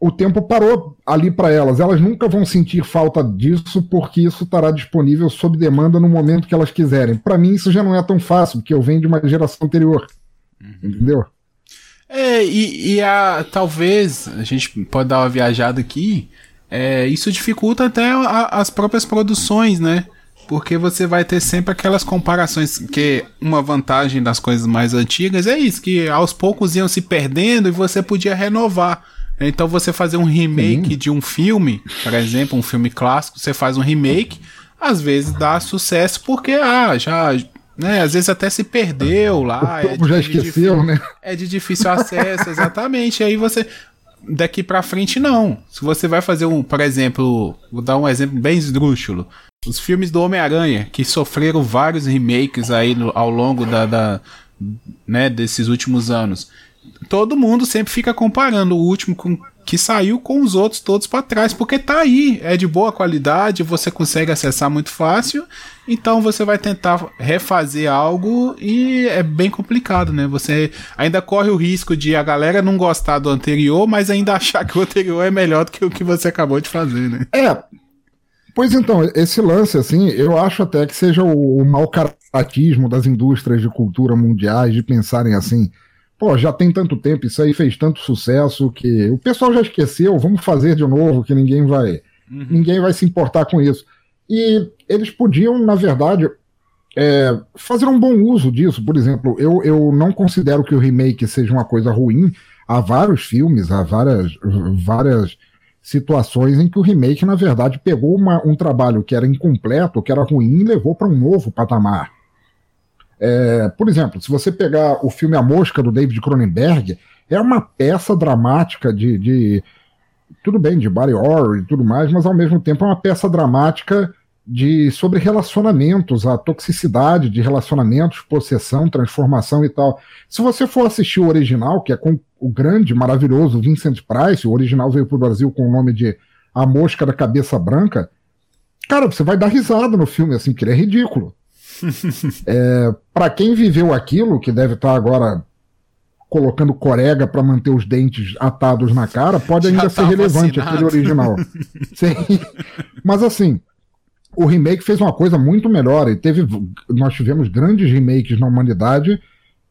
o tempo parou ali para elas. Elas nunca vão sentir falta disso porque isso estará disponível sob demanda no momento que elas quiserem. Para mim isso já não é tão fácil porque eu venho de uma geração anterior. Uhum. Entendeu?
É, e, e a, talvez a gente pode dar uma viajada aqui. É, isso dificulta até a, as próprias produções, né? Porque você vai ter sempre aquelas comparações, que uma vantagem das coisas mais antigas é isso, que aos poucos iam se perdendo e você podia renovar. Então você fazer um remake de um filme, por exemplo, um filme clássico, você faz um remake, às vezes dá sucesso porque ah, já né, às vezes até se perdeu lá.
O é de, já esqueceu, né?
É de difícil acesso, exatamente. Aí você daqui para frente não. Se você vai fazer um, por exemplo, vou dar um exemplo bem esdrúxulo. Os filmes do Homem-Aranha, que sofreram vários remakes aí no, ao longo da, da, né, desses últimos anos. Todo mundo sempre fica comparando o último com, que saiu com os outros todos para trás, porque tá aí, é de boa qualidade, você consegue acessar muito fácil, então você vai tentar refazer algo e é bem complicado, né? Você ainda corre o risco de a galera não gostar do anterior, mas ainda [laughs] achar que o anterior é melhor do que o que você acabou de fazer, né?
É, Pois então, esse lance, assim, eu acho até que seja o, o mau caratismo das indústrias de cultura mundiais de pensarem assim, pô, já tem tanto tempo, isso aí fez tanto sucesso que o pessoal já esqueceu, vamos fazer de novo, que ninguém vai, uhum. ninguém vai se importar com isso. E eles podiam, na verdade, é, fazer um bom uso disso. Por exemplo, eu, eu não considero que o remake seja uma coisa ruim. Há vários filmes, há várias, várias situações em que o remake, na verdade, pegou uma, um trabalho que era incompleto, que era ruim, e levou para um novo patamar. É, por exemplo, se você pegar o filme A Mosca, do David Cronenberg, é uma peça dramática de, de tudo bem, de body horror e tudo mais, mas ao mesmo tempo é uma peça dramática de sobre relacionamentos, a toxicidade de relacionamentos, possessão, transformação e tal. Se você for assistir o original, que é com o grande, maravilhoso Vincent Price, o original veio para o Brasil com o nome de A Mosca da Cabeça Branca, cara, você vai dar risada no filme, assim, porque ele é ridículo. É, para quem viveu aquilo, que deve estar tá agora colocando corega para manter os dentes atados na cara, pode [laughs] ainda ser tá relevante vacinado. aquele original. [laughs] Mas assim, o remake fez uma coisa muito melhor e teve nós tivemos grandes remakes na humanidade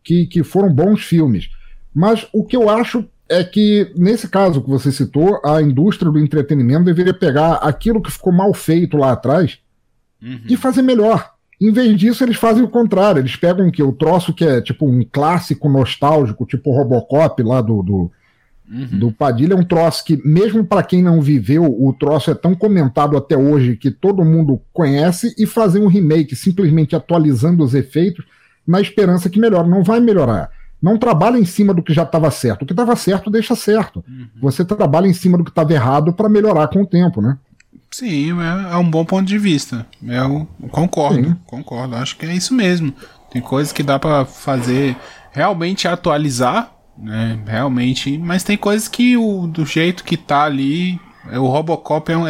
que, que foram bons filmes. Mas o que eu acho é que, nesse caso que você citou, a indústria do entretenimento deveria pegar aquilo que ficou mal feito lá atrás uhum. e fazer melhor. Em vez disso, eles fazem o contrário. Eles pegam o que? O troço que é tipo um clássico nostálgico, tipo Robocop lá do, do, Uhum. do Padilha é um troço que, mesmo para quem não viveu, o troço é tão comentado até hoje que todo mundo conhece, e fazer um remake simplesmente atualizando os efeitos na esperança que melhore. Não vai melhorar. Não trabalha em cima do que já estava certo. O que estava certo, deixa certo. Uhum. Você trabalha em cima do que estava errado para melhorar com o tempo, né?
Sim, é, é, um bom ponto de vista. Eu concordo, Sim. concordo. Acho que é isso mesmo. Tem coisas que dá para fazer realmente atualizar né? Realmente, mas tem coisas que o, do jeito que tá ali, o Robocop é um,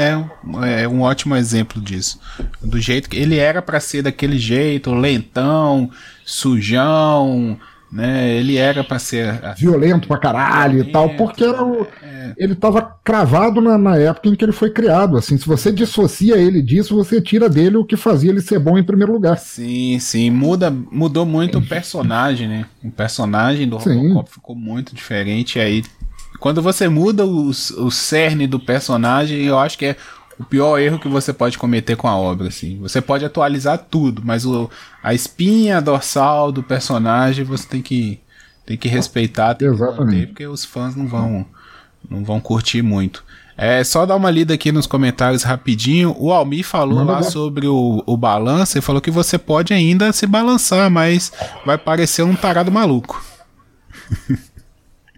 é, é um ótimo exemplo disso. Do jeito que ele era para ser daquele jeito, lentão, sujão, né? Ele era para ser
violento pra caralho violento, e tal, porque era o, é. ele tava cravado na, na, época em que ele foi criado, assim, se você dissocia ele disso, você tira dele o que fazia ele ser bom em primeiro lugar.
Sim, sim, muda, mudou muito o personagem, né? O personagem do Robocop sim. ficou muito diferente aí quando você muda o, o cerne do personagem, eu acho que é o pior erro que você pode cometer com a obra, assim. Você pode atualizar tudo, mas o, a espinha dorsal do personagem você tem que, tem que respeitar, tem Exatamente. que manter, porque os fãs não vão, não vão curtir muito. É só dar uma lida aqui nos comentários rapidinho. O Almi falou lá sobre o, o balanço e falou que você pode ainda se balançar, mas vai parecer um tarado maluco. [laughs]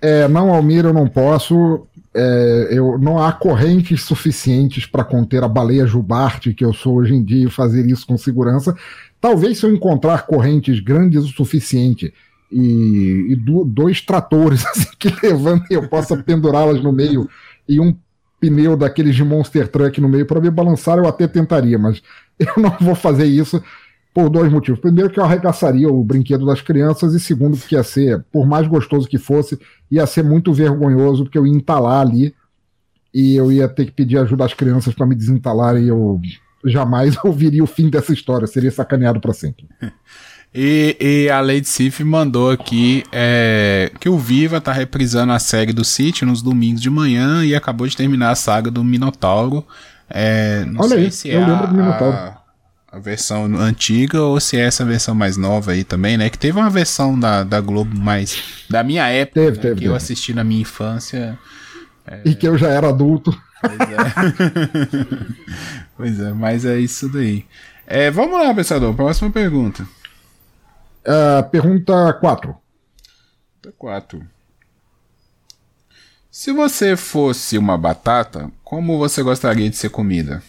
É, não, Almir, eu não posso é, eu, não há correntes suficientes para conter a baleia jubarte que eu sou hoje em dia e fazer isso com segurança. Talvez se eu encontrar correntes grandes o suficiente e, e do, dois tratores [laughs] assim, que levantem eu possa pendurá-las no meio e um pneu daqueles de Monster Truck no meio para me balançar, eu até tentaria, mas eu não vou fazer isso por dois motivos. Primeiro, que eu arregaçaria o brinquedo das crianças, e segundo, porque ia ser, por mais gostoso que fosse, ia ser muito vergonhoso, porque eu ia entalar ali e eu ia ter que pedir ajuda às crianças para me desentalar e eu jamais [laughs] ouviria o fim dessa história, seria sacaneado para sempre. [laughs]
E, e, a Lady Sif mandou aqui é, que o Viva tá reprisando a série do City nos domingos de manhã e acabou de terminar a saga do Minotauro. É, não Olha sei aí, se eu é lembro a, do Minotauro. A, a, versão antiga ou se é essa versão mais nova aí também, né? Que teve uma versão da, da Globo mais da minha época teve, né, teve, que teve. eu assisti na minha infância.
É... E que eu já era adulto.
Pois é. [laughs] pois é, mas é isso daí. É, vamos lá, pensador. Próxima pergunta.
Uh, pergunta 4.
Pergunta 4. Se você fosse uma batata, como você gostaria de ser comida?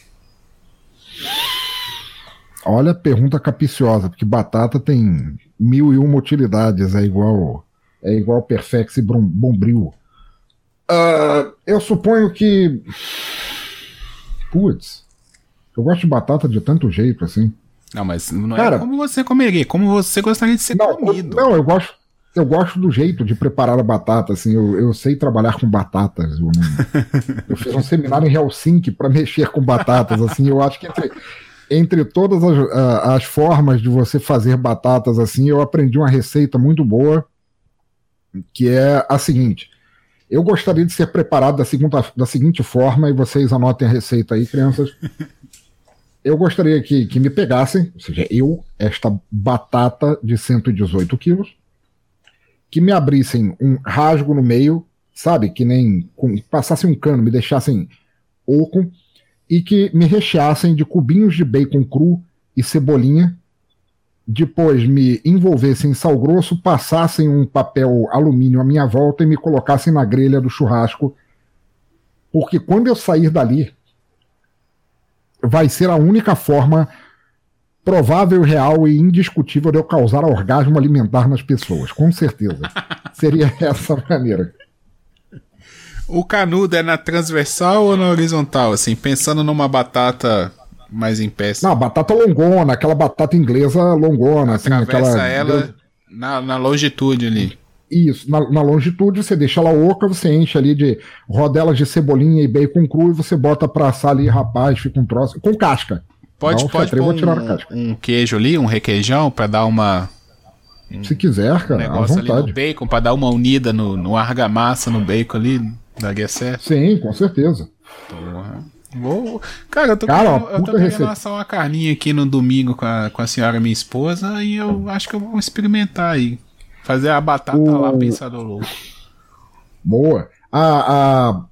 Olha, pergunta capiciosa, porque batata tem mil e uma utilidades, é igual é igual Perfex e Bombril. Uh, eu suponho que. Putz. Eu gosto de batata de tanto jeito assim.
Não, mas não é Cara, é como você comeria, como você gostaria de ser
não,
comido.
Eu, não, eu gosto, eu gosto do jeito de preparar a batata, assim, eu, eu sei trabalhar com batatas. Eu, [laughs] eu fiz um seminário em Helsinki para mexer com batatas, assim, eu acho que entre, entre todas as, as formas de você fazer batatas, assim, eu aprendi uma receita muito boa, que é a seguinte. Eu gostaria de ser preparado da, segunda, da seguinte forma, e vocês anotem a receita aí, crianças [laughs] eu gostaria que, que me pegassem, ou seja, eu, esta batata de 118 quilos, que me abrissem um rasgo no meio, sabe? Que nem com, passassem um cano, me deixassem oco, e que me recheassem de cubinhos de bacon cru e cebolinha. Depois me envolvessem em sal grosso, passassem um papel alumínio à minha volta e me colocassem na grelha do churrasco. Porque quando eu sair dali, vai ser a única forma provável, real e indiscutível de eu causar orgasmo alimentar nas pessoas, com certeza. [laughs] Seria essa a maneira.
O canudo é na transversal ou na horizontal? Assim, pensando numa batata mais em pé.
Não, batata longona, aquela batata inglesa longona. Assim,
aquela... ela na, na longitude ali.
Isso, na, na, longitude você deixa ela oca, você enche ali de rodelas de cebolinha e bacon cru e você bota pra assar ali, rapaz, fica um troço. Com casca.
Pode, pode pôr um, um, queijo ali, um requeijão pra dar uma.
Um, Se quiser, cara, um negócio à vontade. ali
no bacon, pra dar uma unida no, no argamassa, no bacon ali, daria certo?
Sim, com certeza.
Porra. Vou... Cara, eu tô, cara, querendo, eu tô querendo assar uma carninha aqui no domingo com a, com a senhora minha esposa e eu acho que eu vou experimentar aí. Fazer a batata o... lá, pensador louco.
Boa. A, a...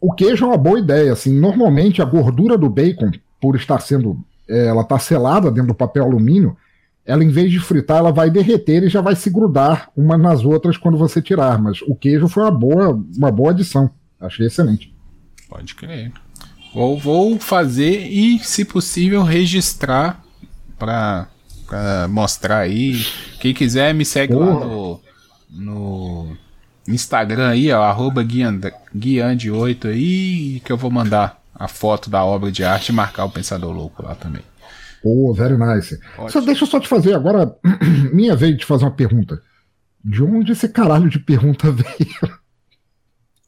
O queijo é uma boa ideia. Assim, normalmente a gordura do bacon, por estar sendo. É, ela está selada dentro do papel alumínio, ela em vez de fritar, ela vai derreter e já vai se grudar umas nas outras quando você tirar. Mas o queijo foi uma boa, uma boa adição. Achei excelente.
Pode crer. Vou, vou fazer e, se possível, registrar para pra mostrar aí. Quem quiser me segue Porra. lá no, no Instagram aí, ó, arroba guiande8 aí, que eu vou mandar a foto da obra de arte e marcar o Pensador Louco lá também.
Pô, oh, very nice. Só, deixa eu só te fazer agora, [clears throat] minha vez de fazer uma pergunta. De onde esse caralho de pergunta [laughs] veio?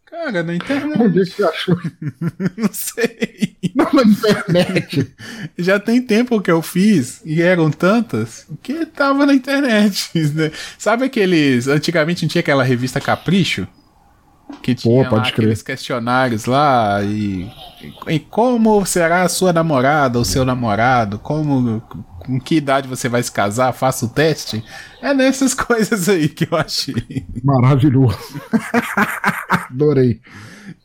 Cara, na internet.
Onde é você achou? [laughs]
Não sei.
Não, na internet. [laughs]
Já tem tempo que eu fiz, e eram tantas, que tava na internet. Né? Sabe aqueles. Antigamente não tinha aquela revista Capricho? Que tinha Pô, lá, aqueles questionários lá e, e como será a sua namorada ou seu namorado? Como com que idade você vai se casar, faça o teste. É nessas [laughs] coisas aí que eu achei.
Maravilhoso. [laughs] Adorei.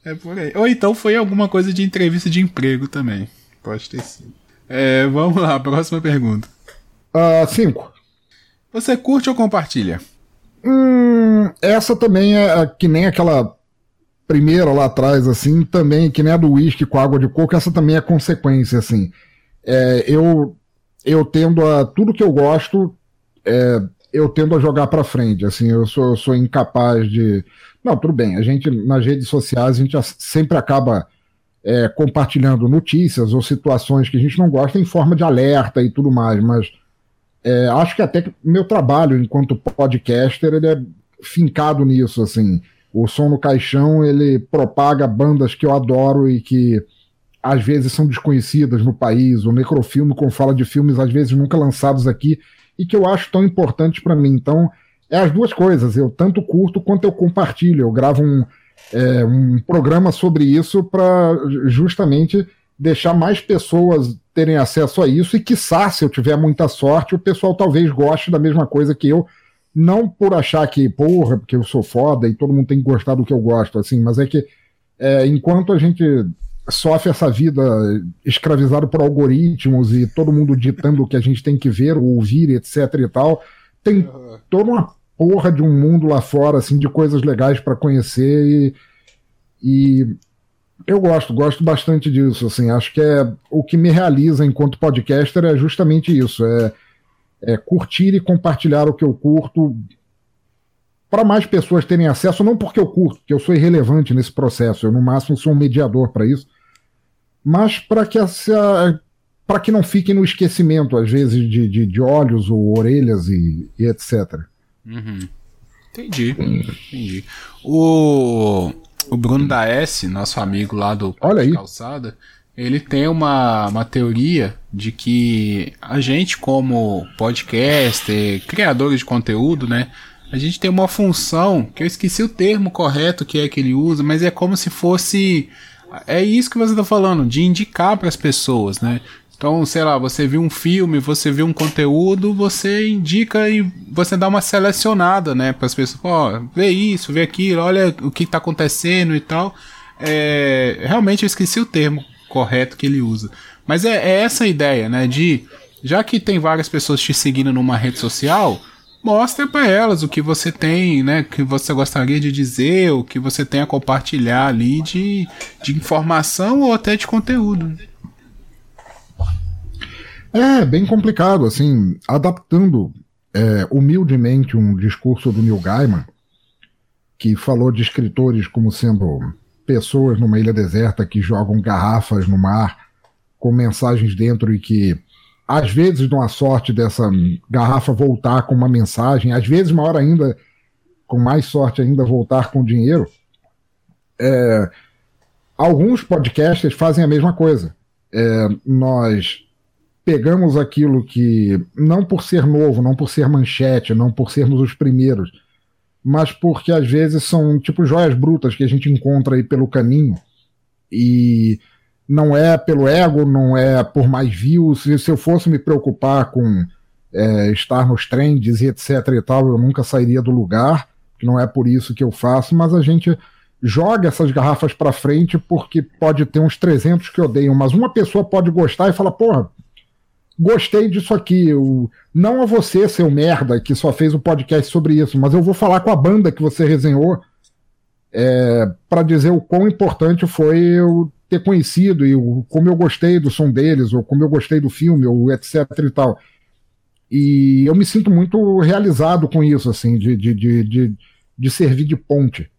É por aí. Ou então foi alguma coisa de entrevista de emprego também. Pode ter sido. É, vamos lá, próxima pergunta.
Uh, cinco.
Você curte ou compartilha?
Hum, essa também é que nem aquela primeira lá atrás, assim, também, que nem a do uísque com água de coco, essa também é consequência, assim. É, eu, eu tendo a. Tudo que eu gosto, é, eu tendo a jogar para frente, assim, eu sou, eu sou incapaz de. Não, tudo bem, a gente, nas redes sociais, a gente sempre acaba é, compartilhando notícias ou situações que a gente não gosta em forma de alerta e tudo mais, mas é, acho que até meu trabalho enquanto podcaster ele é fincado nisso, assim. O Som no Caixão, ele propaga bandas que eu adoro e que às vezes são desconhecidas no país. O Necrofilme, com fala de filmes às vezes nunca lançados aqui e que eu acho tão importantes para mim. Então, é as duas coisas. Eu tanto curto quanto eu compartilho. Eu gravo um, é, um programa sobre isso para justamente deixar mais pessoas terem acesso a isso e, quiçá, se eu tiver muita sorte, o pessoal talvez goste da mesma coisa que eu. Não por achar que, porra, porque eu sou foda e todo mundo tem que gostar do que eu gosto, assim, mas é que é, enquanto a gente sofre essa vida escravizado por algoritmos e todo mundo ditando o que a gente tem que ver, ouvir, etc e tal, tem toda uma porra de um mundo lá fora, assim, de coisas legais para conhecer e, e eu gosto, gosto bastante disso, assim, acho que é o que me realiza enquanto podcaster é justamente isso, é, é curtir e compartilhar o que eu curto para mais pessoas terem acesso, não porque eu curto, que eu sou irrelevante nesse processo, eu no máximo sou um mediador para isso, mas para que essa para que não fiquem no esquecimento, às vezes, de, de, de olhos ou orelhas e, e etc.
Uhum. Entendi, entendi. O o Bruno da S, nosso amigo lá do
Olha aí.
Calçada, ele tem uma, uma teoria de que a gente, como podcaster, criador de conteúdo, né? A gente tem uma função, que eu esqueci o termo correto que é que ele usa, mas é como se fosse. É isso que você está falando, de indicar para as pessoas, né? Então, sei lá, você viu um filme, você viu um conteúdo, você indica e você dá uma selecionada, né, para as pessoas, ó, oh, vê isso, vê aquilo, olha o que está acontecendo e tal. É, realmente eu esqueci o termo correto que ele usa. Mas é, é essa a ideia, né, de já que tem várias pessoas te seguindo numa rede social, mostra para elas o que você tem, né, que você gostaria de dizer, o que você tem a compartilhar ali de, de informação ou até de conteúdo.
É, bem complicado, assim, adaptando é, humildemente um discurso do Neil Gaiman, que falou de escritores como sendo pessoas numa ilha deserta que jogam garrafas no mar com mensagens dentro e que às vezes dão a sorte dessa garrafa voltar com uma mensagem, às vezes maior ainda, com mais sorte ainda, voltar com dinheiro. É, alguns podcasters fazem a mesma coisa. É, nós pegamos aquilo que, não por ser novo, não por ser manchete, não por sermos os primeiros, mas porque às vezes são tipo joias brutas que a gente encontra aí pelo caminho e não é pelo ego, não é por mais views. Se eu fosse me preocupar com é, estar nos trends e etc e tal, eu nunca sairia do lugar, que não é por isso que eu faço, mas a gente joga essas garrafas para frente porque pode ter uns 300 que odeiam, mas uma pessoa pode gostar e falar, porra, gostei disso aqui. Eu, não a você, seu merda, que só fez o um podcast sobre isso, mas eu vou falar com a banda que você resenhou é, para dizer o quão importante foi eu ter conhecido e o, como eu gostei do som deles, ou como eu gostei do filme, ou etc e tal. E eu me sinto muito realizado com isso, assim, de, de, de, de, de servir de ponte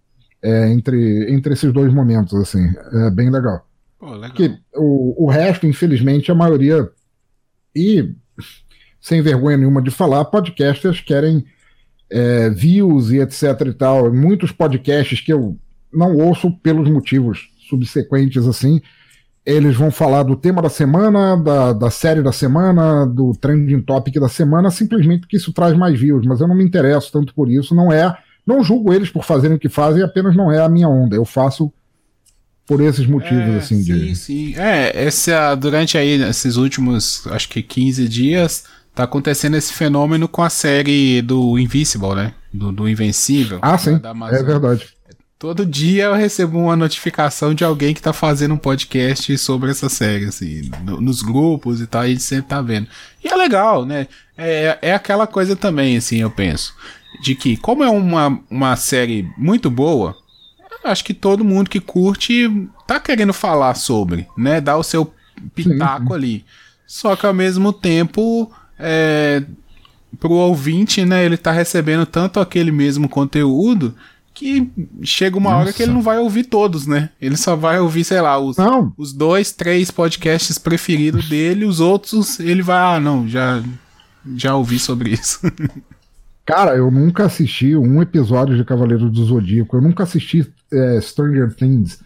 é, entre, entre esses dois momentos, assim. É bem legal. Pô, legal. Porque o, o resto, infelizmente, a maioria e, sem vergonha nenhuma de falar, podcasters querem é, views e etc e tal. Muitos podcasts que eu não ouço pelos motivos subsequentes assim, eles vão falar do tema da semana, da, da série da semana, do trending topic da semana, simplesmente porque isso traz mais views, mas eu não me interesso tanto por isso, não é, não julgo eles por fazerem o que fazem, apenas não é a minha onda. Eu faço por esses motivos, é, assim,
sim,
de.
Sim, É, essa, durante aí, esses últimos, acho que 15 dias, tá acontecendo esse fenômeno com a série do Invincible, né? Do, do Invencível.
Ah, sim. É verdade.
Todo dia eu recebo uma notificação de alguém que tá fazendo um podcast sobre essa série, assim, no, nos grupos e tal, a gente sempre tá vendo. E é legal, né? É, é aquela coisa também, assim, eu penso, de que, como é uma, uma série muito boa, acho que todo mundo que curte tá querendo falar sobre, né? Dar o seu pitaco sim, ali. Só que ao mesmo tempo, é, pro ouvinte, né, ele tá recebendo tanto aquele mesmo conteúdo que chega uma Nossa. hora que ele não vai ouvir todos, né? Ele só vai ouvir, sei lá, os, os dois, três podcasts preferidos dele, os outros ele vai, ah, não, já, já ouvi sobre isso. [laughs]
Cara, eu nunca assisti um episódio de Cavaleiro do Zodíaco, eu nunca assisti é, Stranger Things.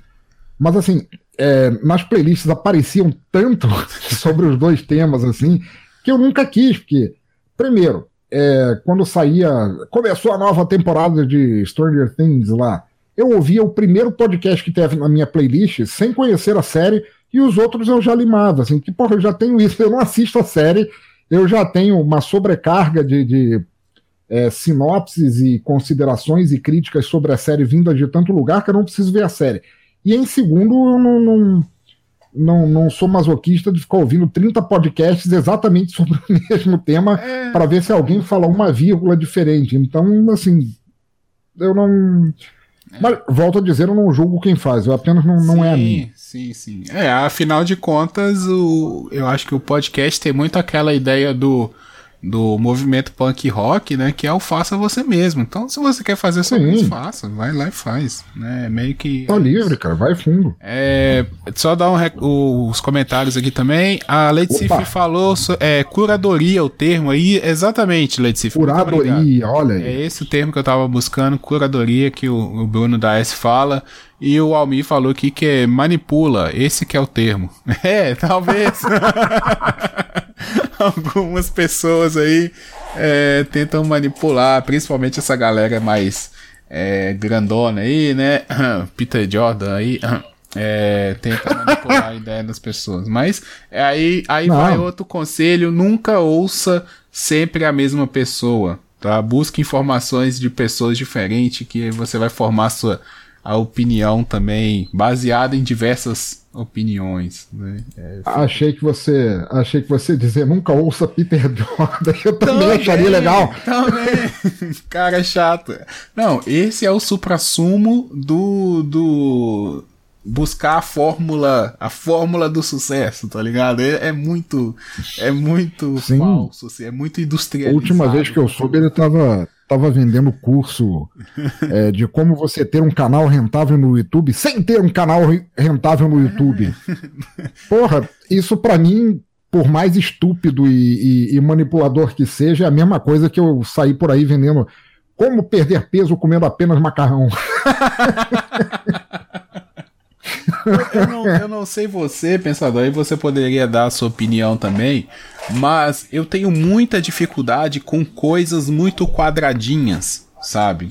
Mas assim, é, nas playlists apareciam tanto [laughs] sobre os dois temas assim, que eu nunca quis, porque, primeiro, é, quando saía. Começou a nova temporada de Stranger Things lá. Eu ouvia o primeiro podcast que teve na minha playlist sem conhecer a série e os outros eu já limava. Assim, que porra, eu já tenho isso, [laughs] eu não assisto a série, eu já tenho uma sobrecarga de, de é, sinopses e considerações e críticas sobre a série vindas de tanto lugar que eu não preciso ver a série. E em segundo, eu não, não não, não sou masoquista de ficar ouvindo 30 podcasts exatamente [laughs] sobre o mesmo tema é... para ver se alguém fala uma vírgula diferente. Então, assim, eu não. É. Mas, volto a dizer, eu não julgo quem faz, eu apenas não, não sim, é a mim.
Sim, sim. É, afinal de contas, o, eu acho que o podcast tem muito aquela ideia do do movimento punk rock, né? Que é o faça você mesmo. Então, se você quer fazer sobre isso, faça. Vai lá e faz. Né? É meio que.
Tá livre, cara. Vai fundo.
É, só dar um rec... os comentários aqui também. A Leite falou é, curadoria, o termo aí. Exatamente, Leite
Curadoria, olha aí.
É esse o termo que eu tava buscando, curadoria, que o, o Bruno da S fala. E o Almi falou aqui que é manipula, esse que é o termo. [laughs] É, talvez. [laughs] [laughs] Algumas pessoas aí é, tentam manipular, principalmente essa galera mais é, grandona aí, né? [clears throat] Peter Jordan aí. [clears throat] É, tenta manipular a ideia das pessoas. Mas é, aí, aí vai outro conselho: nunca ouça sempre a mesma pessoa. Tá? Busque informações de pessoas diferentes que você vai formar sua a opinião também baseada em diversas opiniões. Né?
É, achei que você achei que você dizer nunca ouça Peter [laughs] Jordan. Eu também, também acharia legal.
Também. [laughs] Cara chato. Não, esse é o suprassumo do do buscar a fórmula, a fórmula do sucesso, tá ligado? É, é muito é muito Sim. falso, assim, é muito industrializado.
A última vez que eu soube ele tava estava vendendo curso [laughs] é, de como você ter um canal rentável no YouTube sem ter um canal rentável no YouTube. [laughs] Porra, isso para mim, por mais estúpido e, e, e, manipulador que seja, é a mesma coisa que eu sair por aí vendendo como perder peso comendo apenas macarrão. [laughs]
eu, não, eu não sei você, pensador, e você poderia dar a sua opinião também, mas eu tenho muita dificuldade com coisas muito quadradinhas, sabe?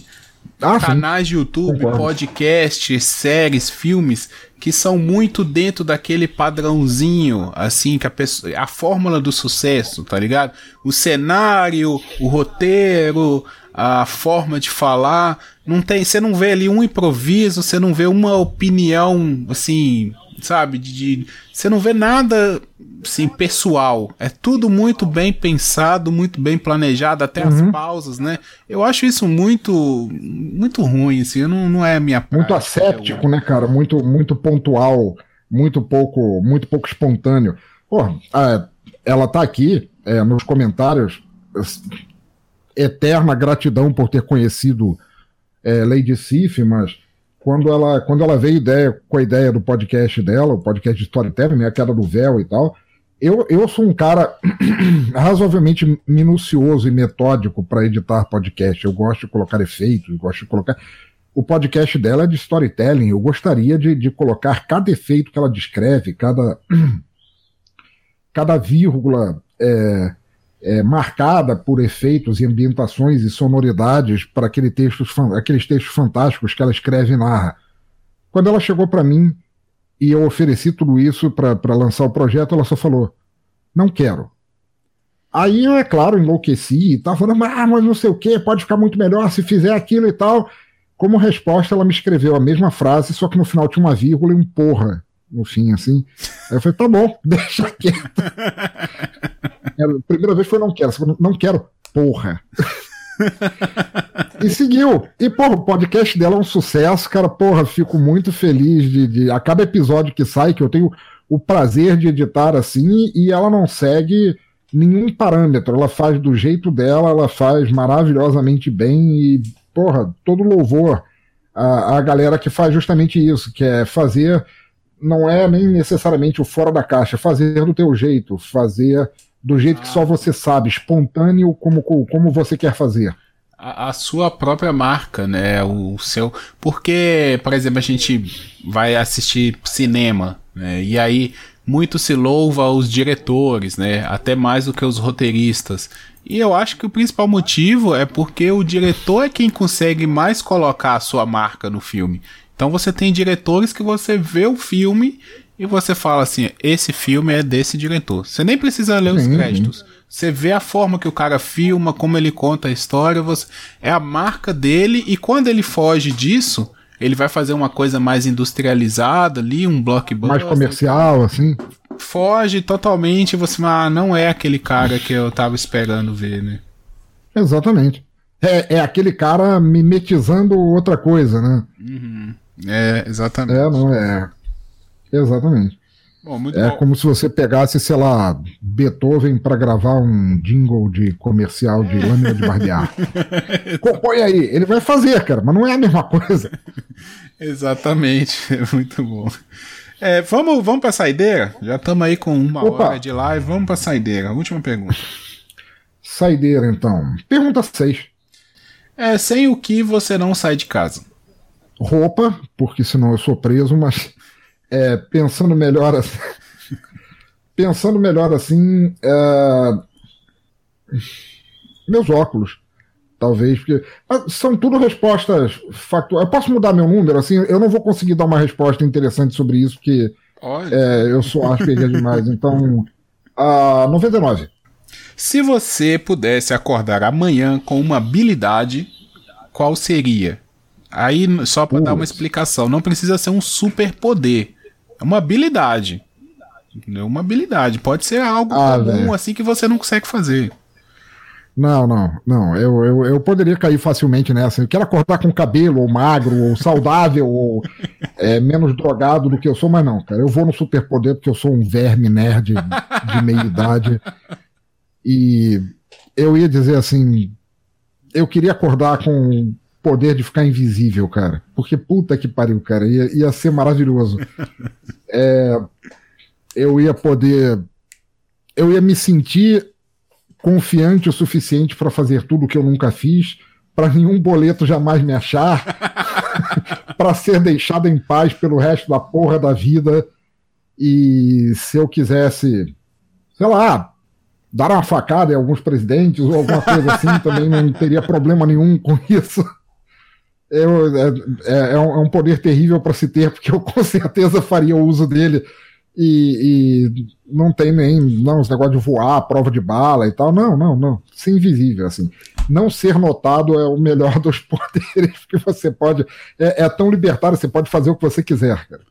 Ah, Canais de YouTube, Concordo. podcasts, séries, filmes que são muito dentro daquele padrãozinho, assim, que a, pessoa, a fórmula do sucesso, tá ligado? O cenário, o roteiro, a forma de falar, não tem, você não vê ali um improviso, você não vê uma opinião assim, sabe, de, você não vê nada assim pessoal. É tudo muito bem pensado, muito bem planejado, até uhum. as pausas, né? Eu acho isso muito muito ruim assim, não, não é a minha
Muito asséptico, né, cara? Muito muito pontual, muito pouco muito pouco espontâneo. Pô, ela tá aqui é, nos comentários eterna gratidão por ter conhecido é, Lady Sif, mas quando ela, quando ela veio ideia, com a ideia do podcast dela, o podcast de storytelling, né, a queda do véu e tal, eu, eu sou um cara [clears throat] razoavelmente minucioso e metódico para editar podcast. Eu gosto de colocar efeitos, gosto de colocar. O podcast dela é de storytelling. Eu gostaria de, de colocar cada efeito que ela descreve, cada, [clears throat] cada vírgula é, é, marcada por efeitos e ambientações e sonoridades para aquele textos, aqueles textos fantásticos que ela escreve e narra. Quando ela chegou para mim e eu ofereci tudo isso para lançar o projeto, ela só falou: não quero. Aí eu, é claro, enlouqueci e tava falando, ah, mas não sei o que, pode ficar muito melhor se fizer aquilo e tal. Como resposta, ela me escreveu a mesma frase, só que no final tinha uma vírgula e um porra no fim, assim. Aí eu falei, tá bom, [laughs] deixa quieto. [laughs] a primeira vez foi não quero, não quero, porra. e seguiu. E, porra, o podcast dela é um sucesso, cara. Porra, fico muito feliz de, de. A cada episódio que sai, que eu tenho o prazer de editar assim, e ela não segue nenhum parâmetro. Ela faz do jeito dela, ela faz maravilhosamente bem e, porra, todo louvor à, à galera que faz justamente isso, que é fazer. Não é nem necessariamente o fora da caixa, fazer do teu jeito, fazer do jeito que só você sabe, espontâneo como, como você quer fazer.
A, a, sua própria marca, né? O seu. Porque, por exemplo, a gente vai assistir cinema, né? E aí muito se louva os diretores, né? Até mais do que os roteiristas. E eu acho que o principal motivo é porque o diretor é quem consegue mais colocar a sua marca no filme. Então você tem diretores que você vê o filme e você fala assim: esse filme é desse diretor. Você nem precisa ler os créditos. Você vê a forma que o cara filma, como ele conta a história, você... é a marca dele, e quando ele foge disso, ele vai fazer uma coisa mais industrializada ali, um blockbuster.
Mais comercial, assim.
Foge totalmente, você ah, não é aquele cara que eu tava esperando ver, né?
Exatamente. É, é aquele cara mimetizando outra coisa, né?
Uhum. É, exatamente.
É, não é. Exatamente. Bom, é bom. como se você pegasse, sei lá, Beethoven para gravar um jingle de comercial de lâmina de barbear. [laughs] Compõe aí, ele vai fazer, cara, mas não é a mesma coisa. [laughs]
Exatamente, é [laughs] muito bom. É, vamos, vamos para saideira? Já estamos aí com uma Opa. hora de live, vamos para a saideira. Última pergunta.
Saideira, então. Pergunta 6.
É, sem o que você não sai de casa?
Roupa, porque senão eu sou preso, mas é, pensando melhor assim, [laughs] pensando melhor assim, é, meus óculos, talvez, porque são tudo respostas factuais. Eu posso mudar meu número, assim, eu não vou conseguir dar uma resposta interessante sobre isso, porque é, eu sou Asperger [laughs] demais. Então, a 99.
Se você pudesse acordar amanhã com uma habilidade, qual seria? Aí, só para dar uma explicação, não precisa ser um super poder. É uma habilidade. É uma habilidade. Pode ser algo ah, comum véio. assim que você não consegue fazer.
Não, não, não. Eu, eu, eu poderia cair facilmente nessa. Eu quero acordar com cabelo, ou magro, ou saudável, ou é, menos drogado do que eu sou, mas não, cara. Eu vou no superpoder porque eu sou um verme nerd de meia idade. E eu ia dizer assim: eu queria acordar com poder de ficar invisível, cara. Porque puta que pariu, cara. Ia, ia ser maravilhoso. [laughs] É, eu ia poder. Eu ia me sentir confiante o suficiente para fazer tudo que eu nunca fiz, para nenhum boleto jamais me achar, [laughs] para ser deixado em paz pelo resto da porra da vida. E se eu quisesse, sei lá, dar uma facada em alguns presidentes ou alguma coisa assim, também não teria problema nenhum com isso. É, é, é, um, é, um, poder terrível para se ter, porque eu [laughs] com certeza faria o uso dele. E, e, não tem nem não, os negócios de voar, prova de bala e tal. Não, não, não. Ser invisível, assim. Não ser notado é o melhor [laughs] dos poderes que você pode. É, é tão libertário, você pode fazer o que você quiser, cara.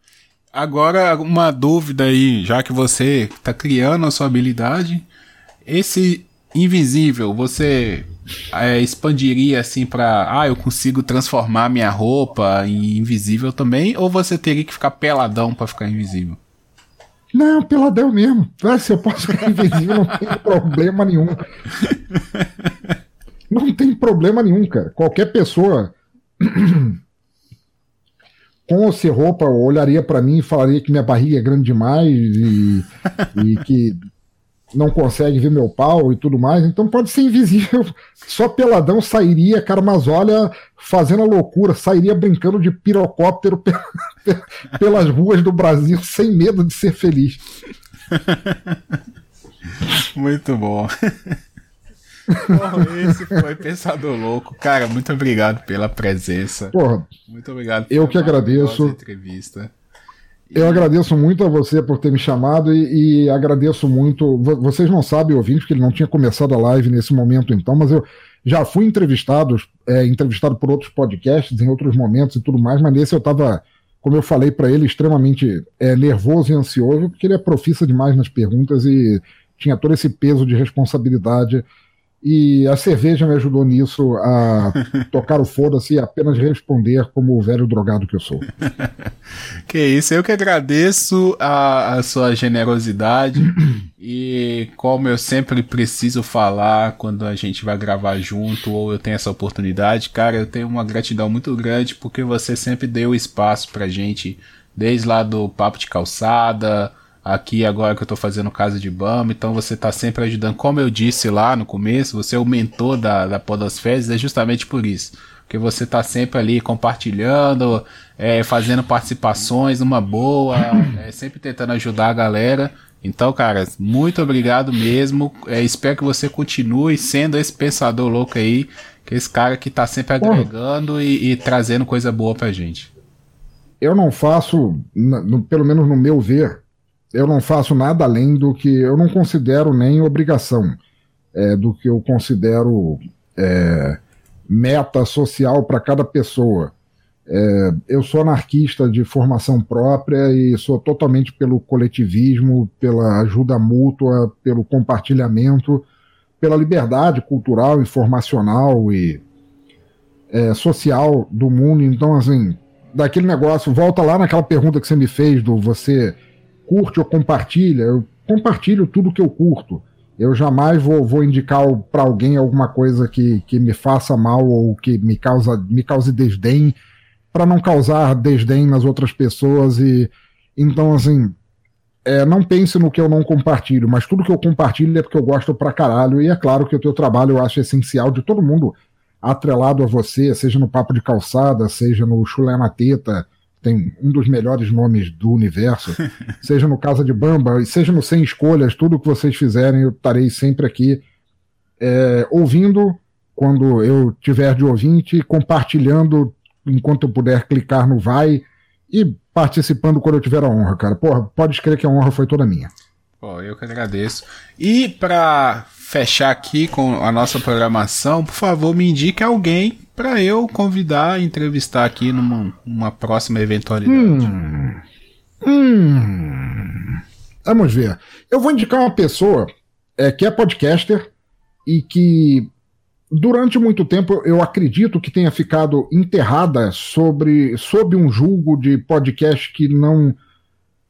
Agora, uma dúvida aí, já que você está criando a sua habilidade, esse invisível, você é, expandiria assim para, ah, eu consigo transformar minha roupa em invisível também, ou você teria que ficar peladão para ficar invisível?
Não, peladão mesmo. Se eu posso ficar [laughs] invisível, não tem problema nenhum. Não tem problema nenhum, cara. Qualquer pessoa [clears throat] com ou sem roupa olharia para mim e falaria que minha barriga é grande demais e, e que não consegue ver meu pau e tudo mais, então pode ser invisível. [laughs] Só peladão sairia, cara, mas olha, fazendo a loucura, sairia brincando de pirocóptero [laughs] pelas ruas do Brasil sem medo de ser feliz. [laughs]
Muito bom. Porra, esse foi Pensador Louco. Cara, muito obrigado pela presença.
Porra,
muito obrigado.
Eu que agradeço.
Entrevista.
Eu agradeço muito a você por ter me chamado e, e, agradeço muito. Vocês não sabem, ouvinte, que ele não tinha começado a live nesse momento, então, mas eu já fui entrevistado, é, entrevistado por outros podcasts em outros momentos e tudo mais, mas nesse eu estava, como eu falei para ele, extremamente é, nervoso e ansioso, porque ele é profissa demais nas perguntas e tinha todo esse peso de responsabilidade. E a cerveja me ajudou nisso a [laughs] tocar o foda-se e apenas responder como o velho drogado que eu sou. [laughs]
que isso, eu que agradeço a, a sua generosidade [clears throat] e como eu sempre preciso falar quando a gente vai gravar junto ou eu tenho essa oportunidade, cara, eu tenho uma gratidão muito grande porque você sempre deu espaço pra gente, desde lá do Papo de Calçada, aqui agora que eu tô fazendo casa de Bama, então você tá sempre ajudando. Como eu disse lá no começo, você é o mentor da, da Podosfezes, é justamente por isso. Porque você tá sempre ali compartilhando, é, fazendo participações, uma boa, é, sempre tentando ajudar a galera. Então, cara, muito obrigado mesmo. É, espero que você continue sendo esse pensador louco aí, que é esse cara que tá sempre agregando e, e, trazendo coisa boa pra gente.
Eu não faço, no, pelo menos no meu ver, eu não faço nada além do que eu não considero nem obrigação, é, do que eu considero é, meta social para cada pessoa. É, eu sou anarquista de formação própria e sou totalmente pelo coletivismo, pela ajuda mútua, pelo compartilhamento, pela liberdade cultural, informacional e é, social do mundo. Então, assim, daquele negócio, volta lá naquela pergunta que você me fez do você curte ou compartilha, eu compartilho tudo que eu curto. Eu jamais vou, vou indicar para alguém alguma coisa que, que me faça mal ou que me, causa, me cause desdém, para não causar desdém nas outras pessoas. e Então, assim, é, não pense no que eu não compartilho, mas tudo que eu compartilho é porque eu gosto pra caralho. E é claro que o teu trabalho eu acho essencial de todo mundo atrelado a você, seja no Papo de Calçada, seja no Chulé na Teta, tem um dos melhores nomes do universo, [laughs] seja no Casa de Bamba, seja no Sem Escolhas, tudo que vocês fizerem, eu estarei sempre aqui é, ouvindo quando eu tiver de ouvinte, compartilhando enquanto eu puder clicar no vai e participando quando eu tiver a honra, cara. Porra, pode escrever que a honra foi toda minha.
Pô, eu que agradeço. E para fechar aqui com a nossa programação, por favor, me indique alguém para eu convidar, entrevistar aqui numa, numa próxima eventualidade. Hum,
hum, vamos ver. Eu vou indicar uma pessoa é, que é podcaster e que durante muito tempo eu acredito que tenha ficado enterrada sobre sob um julgo de podcast que não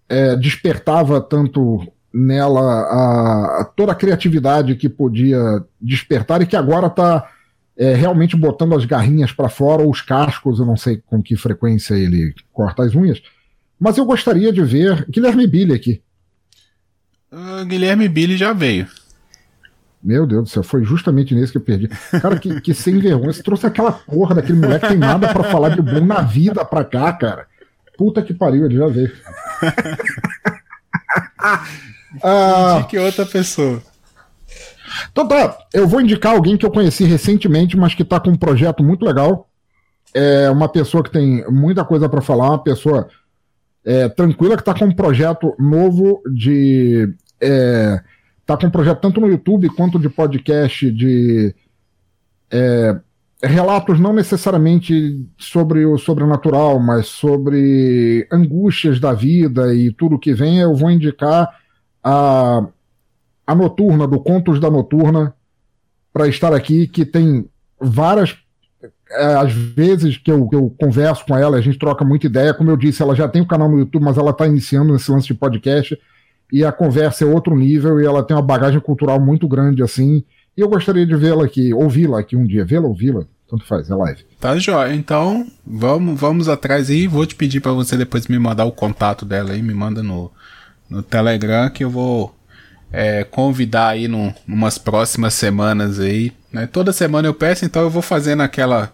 é, despertava tanto nela a, a, toda a criatividade que podia despertar e que agora está é, realmente botando as garrinhas para fora ou os cascos, eu não sei com que frequência ele corta as unhas, mas eu gostaria de ver Guilherme Billy aqui.
Uh, Guilherme Billy já veio.
Meu Deus do céu, foi justamente nesse que eu perdi. Cara, que, que sem vergonha. Você trouxe aquela porra daquele moleque que tem nada para falar de bom na vida pra cá, cara. Puta que pariu, ele já veio. [laughs]
ah, que outra pessoa.
Então tá, eu vou indicar alguém que eu conheci recentemente, mas que está com um projeto muito legal. É uma pessoa que tem muita coisa para falar, uma pessoa é, tranquila que está com um projeto novo de. É, tá com um projeto tanto no YouTube quanto de podcast de é, relatos não necessariamente sobre o sobrenatural, mas sobre angústias da vida e tudo que vem. Eu vou indicar a a Noturna, do Contos da Noturna, para estar aqui, que tem várias. É, às vezes que eu, que eu converso com ela, a gente troca muita ideia. Como eu disse, ela já tem o um canal no YouTube, mas ela está iniciando nesse lance de podcast. E a conversa é outro nível e ela tem uma bagagem cultural muito grande assim. E eu gostaria de vê-la aqui, ouvi-la aqui um dia. Vê-la, ouvi-la, tanto faz, é live.
Tá jóia. Então, vamos, vamos atrás aí. Vou te pedir para você depois me mandar o contato dela aí. Me manda no, no Telegram que eu vou é, convidar aí numas próximas semanas aí. Né? Toda semana eu peço, então eu vou fazendo aquela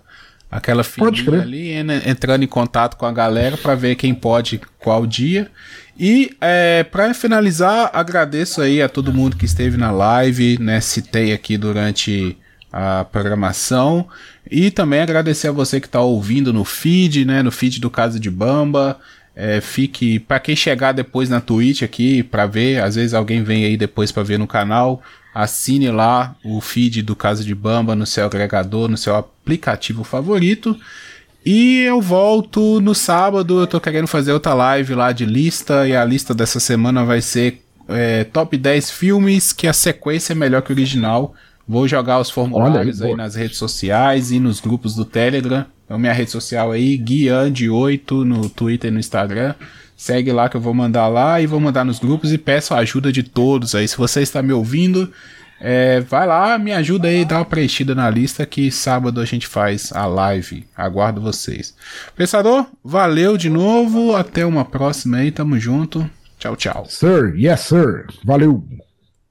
aquela filinha ali, entrando em contato com a galera para ver quem pode qual dia. E é, para finalizar, agradeço aí a todo mundo que esteve na live, né? Citei aqui durante a programação. E também agradecer a você que está ouvindo no feed, né? No feed do Casa de Bamba. É, fique para quem chegar depois na Twitch aqui para ver, às vezes alguém vem aí depois para ver no canal, assine lá o feed do Casa de Bamba no seu agregador, no seu aplicativo favorito. E eu volto no sábado, eu tô querendo fazer outra live lá de lista e a lista dessa semana vai ser é, top 10 filmes que a sequência é melhor que o original. Vou jogar os formulários aí, aí nas redes sociais e nos grupos do Telegram. Então, minha rede social aí, Guiande8 no Twitter e no Instagram. Segue lá que eu vou mandar lá e vou mandar nos grupos e peço a ajuda de todos aí. Se você está me ouvindo, é, vai lá, me ajuda aí, dá uma preenchida na lista que sábado a gente faz a live. Aguardo vocês. Pensador, valeu de novo. Até uma próxima aí, tamo junto. Tchau, tchau.
Sir, yes, sir. Valeu.